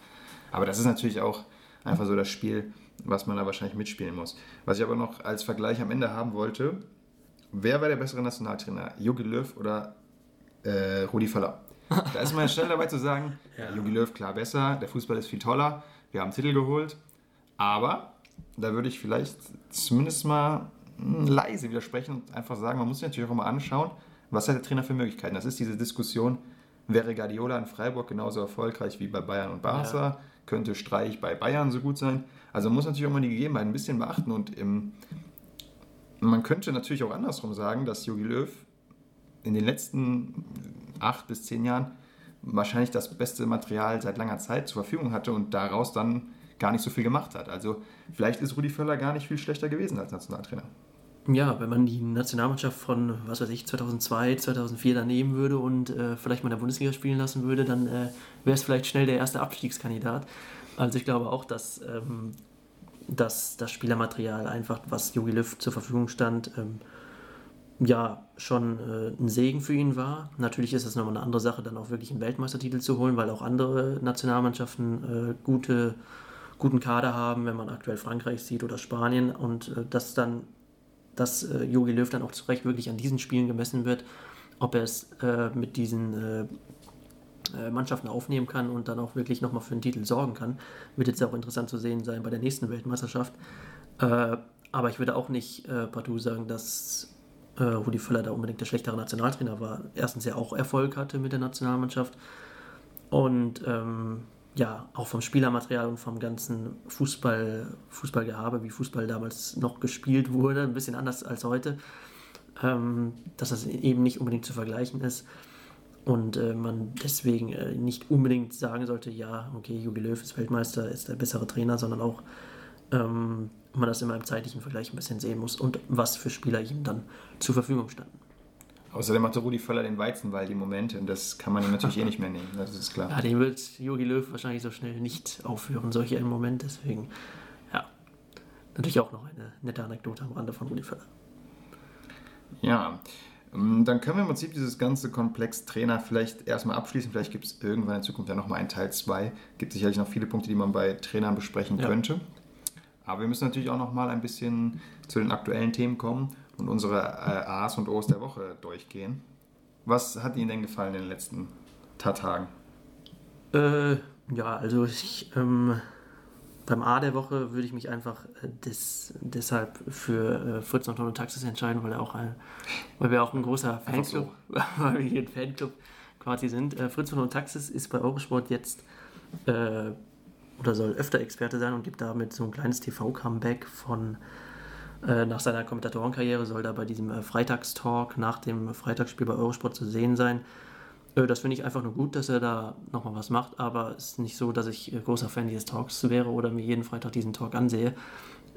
Aber das ist natürlich auch einfach so das Spiel, was man da wahrscheinlich mitspielen muss. Was ich aber noch als Vergleich am Ende haben wollte, wer war der bessere Nationaltrainer? Jogi Löw oder äh, Rudi Völler? Da ist man schnell dabei zu sagen, ja. Jogi Löw klar besser, der Fußball ist viel toller, wir haben Titel geholt, aber da würde ich vielleicht zumindest mal hm, leise widersprechen und einfach sagen, man muss sich natürlich auch mal anschauen, was hat der Trainer für Möglichkeiten. Das ist diese Diskussion, wäre Guardiola in Freiburg genauso erfolgreich wie bei Bayern und Barca, ja. könnte Streich bei Bayern so gut sein. Also man muss natürlich auch mal die Gegebenheiten ein bisschen beachten und im man könnte natürlich auch andersrum sagen, dass Jogi Löw in den letzten acht bis zehn Jahren wahrscheinlich das beste Material seit langer Zeit zur Verfügung hatte und daraus dann gar nicht so viel gemacht hat. Also vielleicht ist Rudi Völler gar nicht viel schlechter gewesen als Nationaltrainer. Ja, wenn man die Nationalmannschaft von, was weiß ich, 2002, 2004 da nehmen würde und äh, vielleicht mal in der Bundesliga spielen lassen würde, dann äh, wäre es vielleicht schnell der erste Abstiegskandidat. Also ich glaube auch, dass ähm, dass das Spielermaterial einfach, was Jogi Löw zur Verfügung stand, ähm, ja, schon äh, ein Segen für ihn war. Natürlich ist es nochmal eine andere Sache, dann auch wirklich einen Weltmeistertitel zu holen, weil auch andere Nationalmannschaften äh, gute, guten Kader haben, wenn man aktuell Frankreich sieht oder Spanien und äh, dass dann, dass äh, Jogi Löw dann auch zu Recht wirklich an diesen Spielen gemessen wird, ob er es äh, mit diesen äh, Mannschaften aufnehmen kann und dann auch wirklich nochmal für einen Titel sorgen kann. Wird jetzt auch interessant zu sehen sein bei der nächsten Weltmeisterschaft. Äh, aber ich würde auch nicht äh, partout sagen, dass äh, Rudi Völler da unbedingt der schlechtere Nationaltrainer war. Erstens ja auch Erfolg hatte mit der Nationalmannschaft und ähm, ja, auch vom Spielermaterial und vom ganzen Fußball, Fußballgehabe, wie Fußball damals noch gespielt wurde, ein bisschen anders als heute, ähm, dass das eben nicht unbedingt zu vergleichen ist. Und äh, man deswegen äh, nicht unbedingt sagen sollte, ja, okay, Jogi Löw ist Weltmeister, ist der bessere Trainer, sondern auch ähm, man das immer im zeitlichen Vergleich ein bisschen sehen muss und was für Spieler ihm dann zur Verfügung standen. Außerdem hatte Rudi Völler den Weizenwald im Moment und das kann man ihm natürlich eh nicht mehr nehmen, das ist klar. Ja, den wird Jogi Löw wahrscheinlich so schnell nicht aufhören, solche im Moment, deswegen, ja, natürlich auch noch eine nette Anekdote am Rande von Rudi Völler. Ja, dann können wir im Prinzip dieses ganze Komplex Trainer vielleicht erstmal abschließen. Vielleicht gibt es irgendwann in Zukunft ja nochmal einen Teil 2. Gibt sicherlich noch viele Punkte, die man bei Trainern besprechen ja. könnte. Aber wir müssen natürlich auch nochmal ein bisschen zu den aktuellen Themen kommen und unsere äh, A's und O's der Woche durchgehen. Was hat Ihnen denn gefallen in den letzten Tagen? Äh, ja, also ich ähm, beim A der Woche würde ich mich einfach äh, des, deshalb für äh, Fritz und Ton und Taxis entscheiden, weil, er auch ein, weil wir auch ein großer Fanclub, weil wir hier ein Fanclub quasi sind. Äh, Fritz und Taxis ist bei Eurosport jetzt äh, oder soll öfter Experte sein und gibt damit so ein kleines TV-Comeback von äh, nach seiner Kommentatorenkarriere soll da bei diesem äh, Freitagstalk nach dem Freitagsspiel bei Eurosport zu sehen sein. Äh, das finde ich einfach nur gut, dass er da nochmal was macht, aber es ist nicht so, dass ich äh, großer Fan dieses Talks wäre oder mir jeden Freitag diesen Talk ansehe.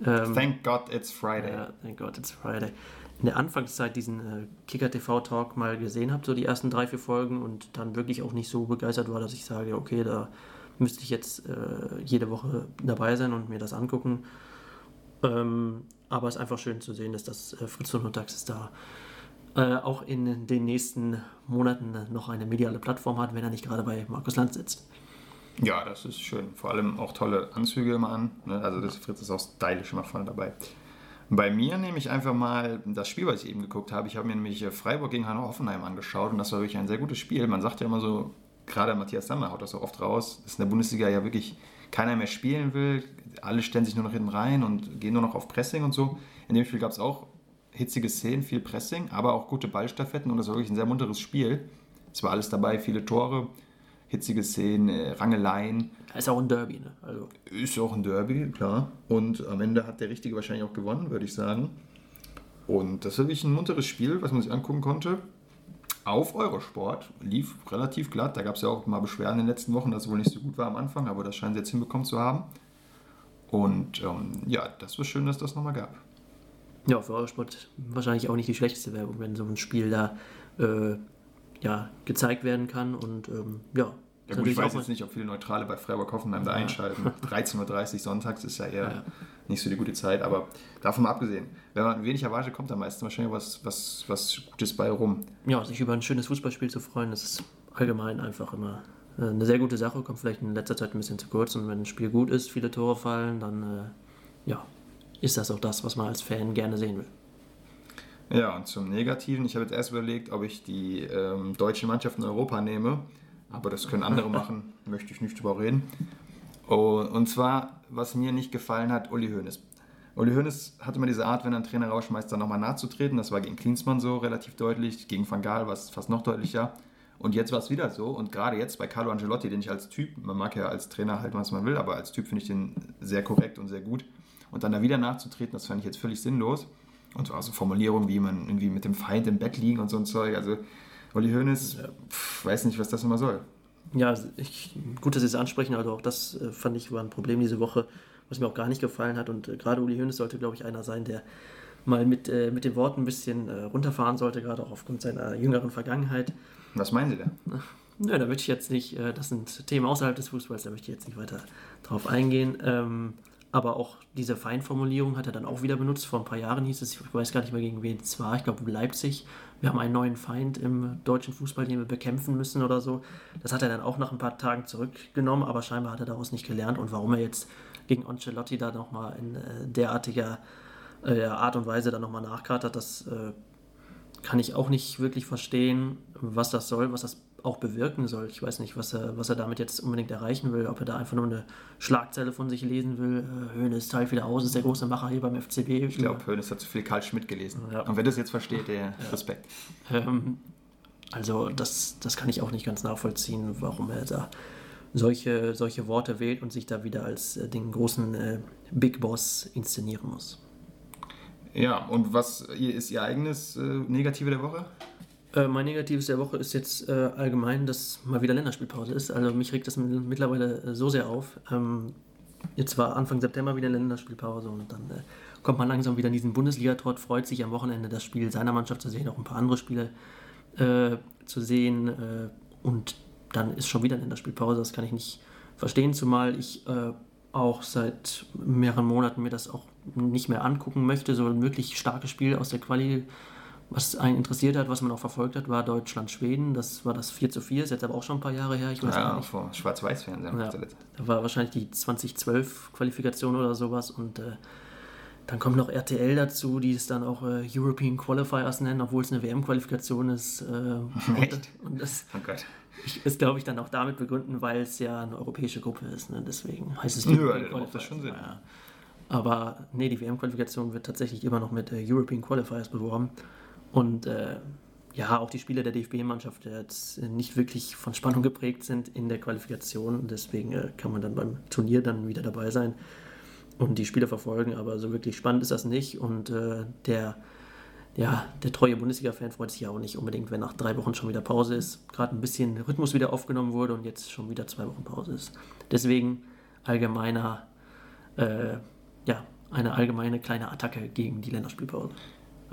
Ähm, thank God it's Friday. Ja, thank God it's Friday. In der Anfangszeit diesen äh, Kicker TV Talk mal gesehen habe, so die ersten drei, vier Folgen und dann wirklich auch nicht so begeistert war, dass ich sage, okay, da müsste ich jetzt äh, jede Woche dabei sein und mir das angucken. Ähm, aber es ist einfach schön zu sehen, dass das äh, Fritz und Taxis da äh, auch in den nächsten Monaten noch eine mediale Plattform hat, wenn er nicht gerade bei Markus Land sitzt. Ja, das ist schön. Vor allem auch tolle Anzüge immer an. Ne? Also das Fritz ist auch stylisch immer vorne dabei. Bei mir nehme ich einfach mal das Spiel, was ich eben geguckt habe. Ich habe mir nämlich Freiburg gegen Hannover Hoffenheim angeschaut und das war wirklich ein sehr gutes Spiel. Man sagt ja immer so, gerade Matthias Sammer haut das so oft raus, dass in der Bundesliga ja wirklich keiner mehr spielen will. Alle stellen sich nur noch hinten rein und gehen nur noch auf Pressing und so. In dem Spiel gab es auch hitzige Szenen, viel Pressing, aber auch gute Ballstaffetten und das war wirklich ein sehr munteres Spiel. Es war alles dabei, viele Tore, hitzige Szenen, äh, Rangeleien. Ist auch ein Derby, ne? Also. Ist auch ein Derby, klar. Und am Ende hat der Richtige wahrscheinlich auch gewonnen, würde ich sagen. Und das war wirklich ein munteres Spiel, was man sich angucken konnte. Auf Eurosport lief relativ glatt. Da gab es ja auch mal Beschwerden in den letzten Wochen, dass es wohl nicht so gut war am Anfang, aber das scheinen sie jetzt hinbekommen zu haben. Und ähm, ja, das war schön, dass das nochmal gab. Ja, für Eurosport wahrscheinlich auch nicht die schlechteste Werbung, wenn so ein Spiel da äh, ja, gezeigt werden kann. Und ähm, ja, ja gut, ich weiß jetzt nicht, ob viele Neutrale bei Freiburg Hoffenheim ja. da einschalten. 13.30 Uhr sonntags ist ja eher ja. nicht so die gute Zeit, aber davon mal abgesehen, wenn man wenig erwartet, kommt da meistens wahrscheinlich was, was, was Gutes bei rum. Ja, sich über ein schönes Fußballspiel zu freuen, das ist allgemein einfach immer äh, eine sehr gute Sache, kommt vielleicht in letzter Zeit ein bisschen zu kurz und wenn ein Spiel gut ist, viele Tore fallen, dann äh, ja, ist das auch das, was man als Fan gerne sehen will. Ja, und zum Negativen, ich habe jetzt erst überlegt, ob ich die ähm, deutsche Mannschaft in Europa nehme aber das können andere machen, möchte ich nicht drüber reden. Und zwar, was mir nicht gefallen hat, Uli Hoeneß. Uli Hoeneß hatte immer diese Art, wenn er einen Trainer rausschmeißt, dann nochmal nachzutreten. Das war gegen Klinsmann so relativ deutlich, gegen Van Gaal war es fast noch deutlicher. Und jetzt war es wieder so. Und gerade jetzt bei Carlo Angelotti, den ich als Typ, man mag ja als Trainer halten, was man will, aber als Typ finde ich den sehr korrekt und sehr gut. Und dann da wieder nachzutreten, das fand ich jetzt völlig sinnlos. Und so also Formulierungen wie man irgendwie mit dem Feind im Bett liegen und so ein Zeug. Also Olli Hoeneß, pf, weiß nicht, was das immer soll. Ja, ich, gut, dass Sie es ansprechen, also auch das äh, fand ich war ein Problem diese Woche, was mir auch gar nicht gefallen hat. Und äh, gerade Uli Hoeneß sollte, glaube ich, einer sein, der mal mit, äh, mit den Worten ein bisschen äh, runterfahren sollte, gerade auch aufgrund seiner jüngeren Vergangenheit. Was meinen Sie denn? Nö, da möchte ich jetzt nicht, äh, das sind Themen außerhalb des Fußballs, da möchte ich jetzt nicht weiter drauf eingehen. Ähm, aber auch diese Feinformulierung hat er dann auch wieder benutzt. Vor ein paar Jahren hieß es, ich weiß gar nicht mehr gegen wen es war, ich glaube Leipzig. Wir haben einen neuen Feind im deutschen Fußball, den wir bekämpfen müssen oder so. Das hat er dann auch nach ein paar Tagen zurückgenommen, aber scheinbar hat er daraus nicht gelernt. Und warum er jetzt gegen Ancelotti da nochmal in äh, derartiger äh, Art und Weise dann nochmal nachkratert, das äh, kann ich auch nicht wirklich verstehen, was das soll, was das auch bewirken soll. Ich weiß nicht, was er, was er damit jetzt unbedingt erreichen will, ob er da einfach nur eine Schlagzeile von sich lesen will. Äh, Hönes teilt wieder aus, ist der große Macher hier beim FCB. Ich glaube, Hönes hat zu viel Karl Schmidt gelesen. Ja. Und wenn das jetzt versteht, der ja. Respekt. Ähm, also das, das kann ich auch nicht ganz nachvollziehen, warum er da solche, solche Worte wählt und sich da wieder als äh, den großen äh, Big Boss inszenieren muss. Ja, und was ist Ihr eigenes äh, Negative der Woche? Äh, mein Negatives der Woche ist jetzt äh, allgemein, dass mal wieder Länderspielpause ist. Also mich regt das mittlerweile äh, so sehr auf. Ähm, jetzt war Anfang September wieder Länderspielpause und dann äh, kommt man langsam wieder in diesen Bundesliga-Trott, freut sich am Wochenende das Spiel seiner Mannschaft zu sehen, auch ein paar andere Spiele äh, zu sehen und dann ist schon wieder Länderspielpause. Das kann ich nicht verstehen, zumal ich auch seit mehreren Monaten mir das auch nicht mehr angucken möchte. So ein wirklich starkes Spiel aus der Quali was einen interessiert hat, was man auch verfolgt hat, war Deutschland-Schweden. Das war das 4 zu 4, ist jetzt aber auch schon ein paar Jahre her. Ich weiß ja, nicht. vor Schwarz-Weiß-Fernsehen. Ja, da war wahrscheinlich die 2012-Qualifikation oder sowas und äh, dann kommt noch RTL dazu, die es dann auch äh, European Qualifiers nennen, obwohl es eine WM-Qualifikation ist. Äh, und, und, das oh ist, glaube ich, dann auch damit begründen, weil es ja eine europäische Gruppe ist. Ne? Deswegen heißt es European ja, Qualifiers. Das schon Sinn. Ja. Aber nee, die WM-Qualifikation wird tatsächlich immer noch mit äh, European Qualifiers beworben. Und äh, ja, auch die Spieler der DFB-Mannschaft jetzt nicht wirklich von Spannung geprägt sind in der Qualifikation. Deswegen äh, kann man dann beim Turnier dann wieder dabei sein und die Spiele verfolgen. Aber so wirklich spannend ist das nicht. Und äh, der, ja, der treue Bundesliga-Fan freut sich ja auch nicht unbedingt, wenn nach drei Wochen schon wieder Pause ist. Gerade ein bisschen Rhythmus wieder aufgenommen wurde und jetzt schon wieder zwei Wochen Pause ist. Deswegen allgemeiner, äh, ja, eine allgemeine kleine Attacke gegen die Länderspielpause.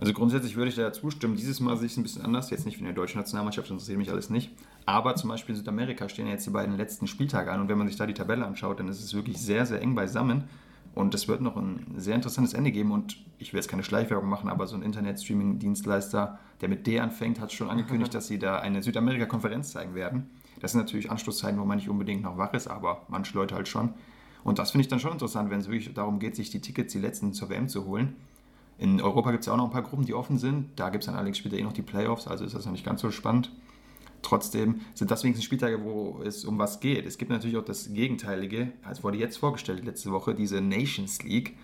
Also grundsätzlich würde ich da zustimmen. Dieses Mal sehe ich es ein bisschen anders. Jetzt nicht in der deutschen Nationalmannschaft, interessiert mich alles nicht. Aber zum Beispiel in Südamerika stehen ja jetzt die beiden letzten Spieltage an. Und wenn man sich da die Tabelle anschaut, dann ist es wirklich sehr, sehr eng beisammen. Und es wird noch ein sehr interessantes Ende geben. Und ich will jetzt keine Schleichwerbung machen, aber so ein Internet-Streaming-Dienstleister, der mit D anfängt, hat schon angekündigt, dass sie da eine Südamerika-Konferenz zeigen werden. Das sind natürlich Anschlusszeiten, wo man nicht unbedingt noch wach ist, aber manche Leute halt schon. Und das finde ich dann schon interessant, wenn es wirklich darum geht, sich die Tickets, die letzten zur WM zu holen. In Europa gibt es ja auch noch ein paar Gruppen, die offen sind. Da gibt es dann allerdings später eh noch die Playoffs, also ist das noch nicht ganz so spannend. Trotzdem sind das wenigstens Spieltage, wo es um was geht. Es gibt natürlich auch das Gegenteilige, als wurde jetzt vorgestellt letzte Woche, diese Nations League,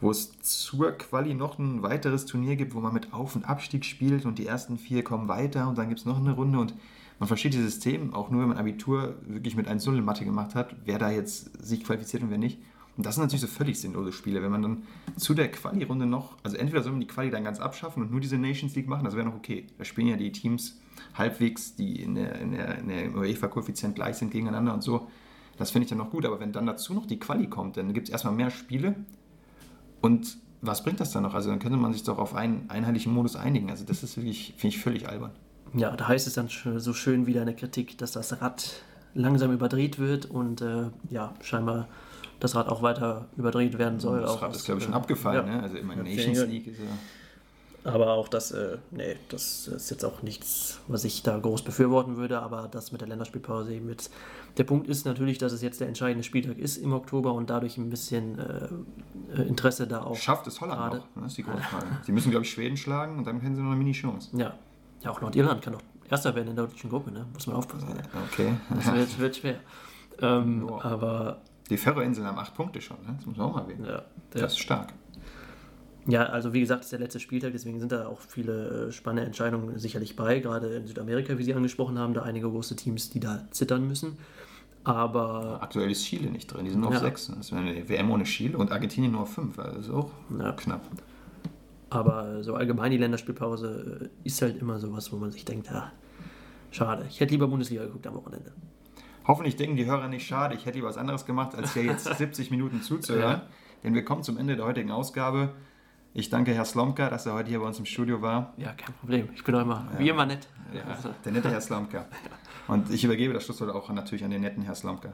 wo es zur Quali noch ein weiteres Turnier gibt, wo man mit Auf- und Abstieg spielt und die ersten vier kommen weiter und dann gibt es noch eine Runde und man versteht dieses System auch nur, wenn man Abitur wirklich mit 1 0 Mathe gemacht hat, wer da jetzt sich qualifiziert und wer nicht. Und das sind natürlich so völlig sinnlose Spiele, wenn man dann zu der Quali-Runde noch, also entweder soll man die Quali dann ganz abschaffen und nur diese Nations League machen, das wäre noch okay. Da spielen ja die Teams halbwegs, die in der, in der, in der UEFA-Koeffizient gleich sind gegeneinander und so. Das finde ich dann noch gut, aber wenn dann dazu noch die Quali kommt, dann gibt es erstmal mehr Spiele und was bringt das dann noch? Also dann könnte man sich doch auf einen einheitlichen Modus einigen. Also das ist wirklich, finde ich, völlig albern. Ja, da heißt es dann so schön wieder in der Kritik, dass das Rad langsam überdreht wird und äh, ja, scheinbar das Rad auch weiter überdreht werden soll. Das Rad ist, glaube ich, schon abgefallen. Ja. Ne? Also immer Nations League ist ja. Aber auch das, äh, nee, das ist jetzt auch nichts, was ich da groß befürworten würde, aber das mit der Länderspielpause eben jetzt. Der Punkt ist natürlich, dass es jetzt der entscheidende Spieltag ist im Oktober und dadurch ein bisschen äh, Interesse da auch. Schafft es Holland gerade. noch? Das ist die große Frage. Sie müssen, glaube ich, Schweden schlagen und dann können sie noch eine Mini-Chance. Ja. Ja, auch Nordirland kann doch Erster werden in der deutschen Gruppe, ne? Muss man aufpassen. Okay. Das wird, wird schwer. Ähm, aber die Färöerinseln haben acht Punkte schon, ne? das muss man auch mal erwähnen. Ja, das ist stark. Ja, also wie gesagt, es ist der letzte Spieltag, deswegen sind da auch viele äh, spannende Entscheidungen sicherlich bei, gerade in Südamerika, wie Sie angesprochen haben, da einige große Teams, die da zittern müssen. Aber. Aktuell ist Chile nicht drin, die sind nur ja. auf sechs. Das wäre eine WM ohne Chile und Argentinien nur auf fünf, also ist auch ja. knapp. Aber so allgemein die Länderspielpause äh, ist halt immer sowas, wo man sich denkt, ja, schade. Ich hätte lieber Bundesliga geguckt am Wochenende. Hoffentlich denken die Hörer nicht, schade, ich hätte was anderes gemacht, als hier jetzt 70 Minuten zuzuhören. Ja. Denn wir kommen zum Ende der heutigen Ausgabe. Ich danke Herr Slomka, dass er heute hier bei uns im Studio war. Ja, kein Problem. Ich bin auch immer, ja. wie immer nett. Ja, der nette Herr Slomka. Und ich übergebe das Schlusswort auch natürlich an den netten Herr Slomka.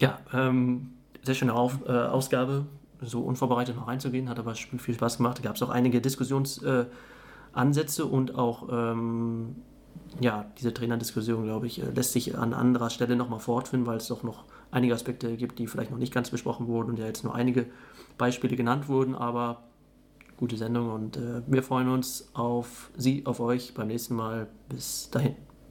Ja, ähm, sehr schöne Auf, äh, Ausgabe. So unvorbereitet noch reinzugehen, hat aber viel Spaß gemacht. Da gab es auch einige Diskussionsansätze äh, und auch ähm, ja, diese Trainerdiskussion, glaube ich, äh, lässt sich an anderer Stelle nochmal fortführen, weil es doch noch einige Aspekte gibt, die vielleicht noch nicht ganz besprochen wurden und ja jetzt nur einige Beispiele genannt wurden, aber gute Sendung und äh, wir freuen uns auf Sie, auf euch beim nächsten Mal. Bis dahin.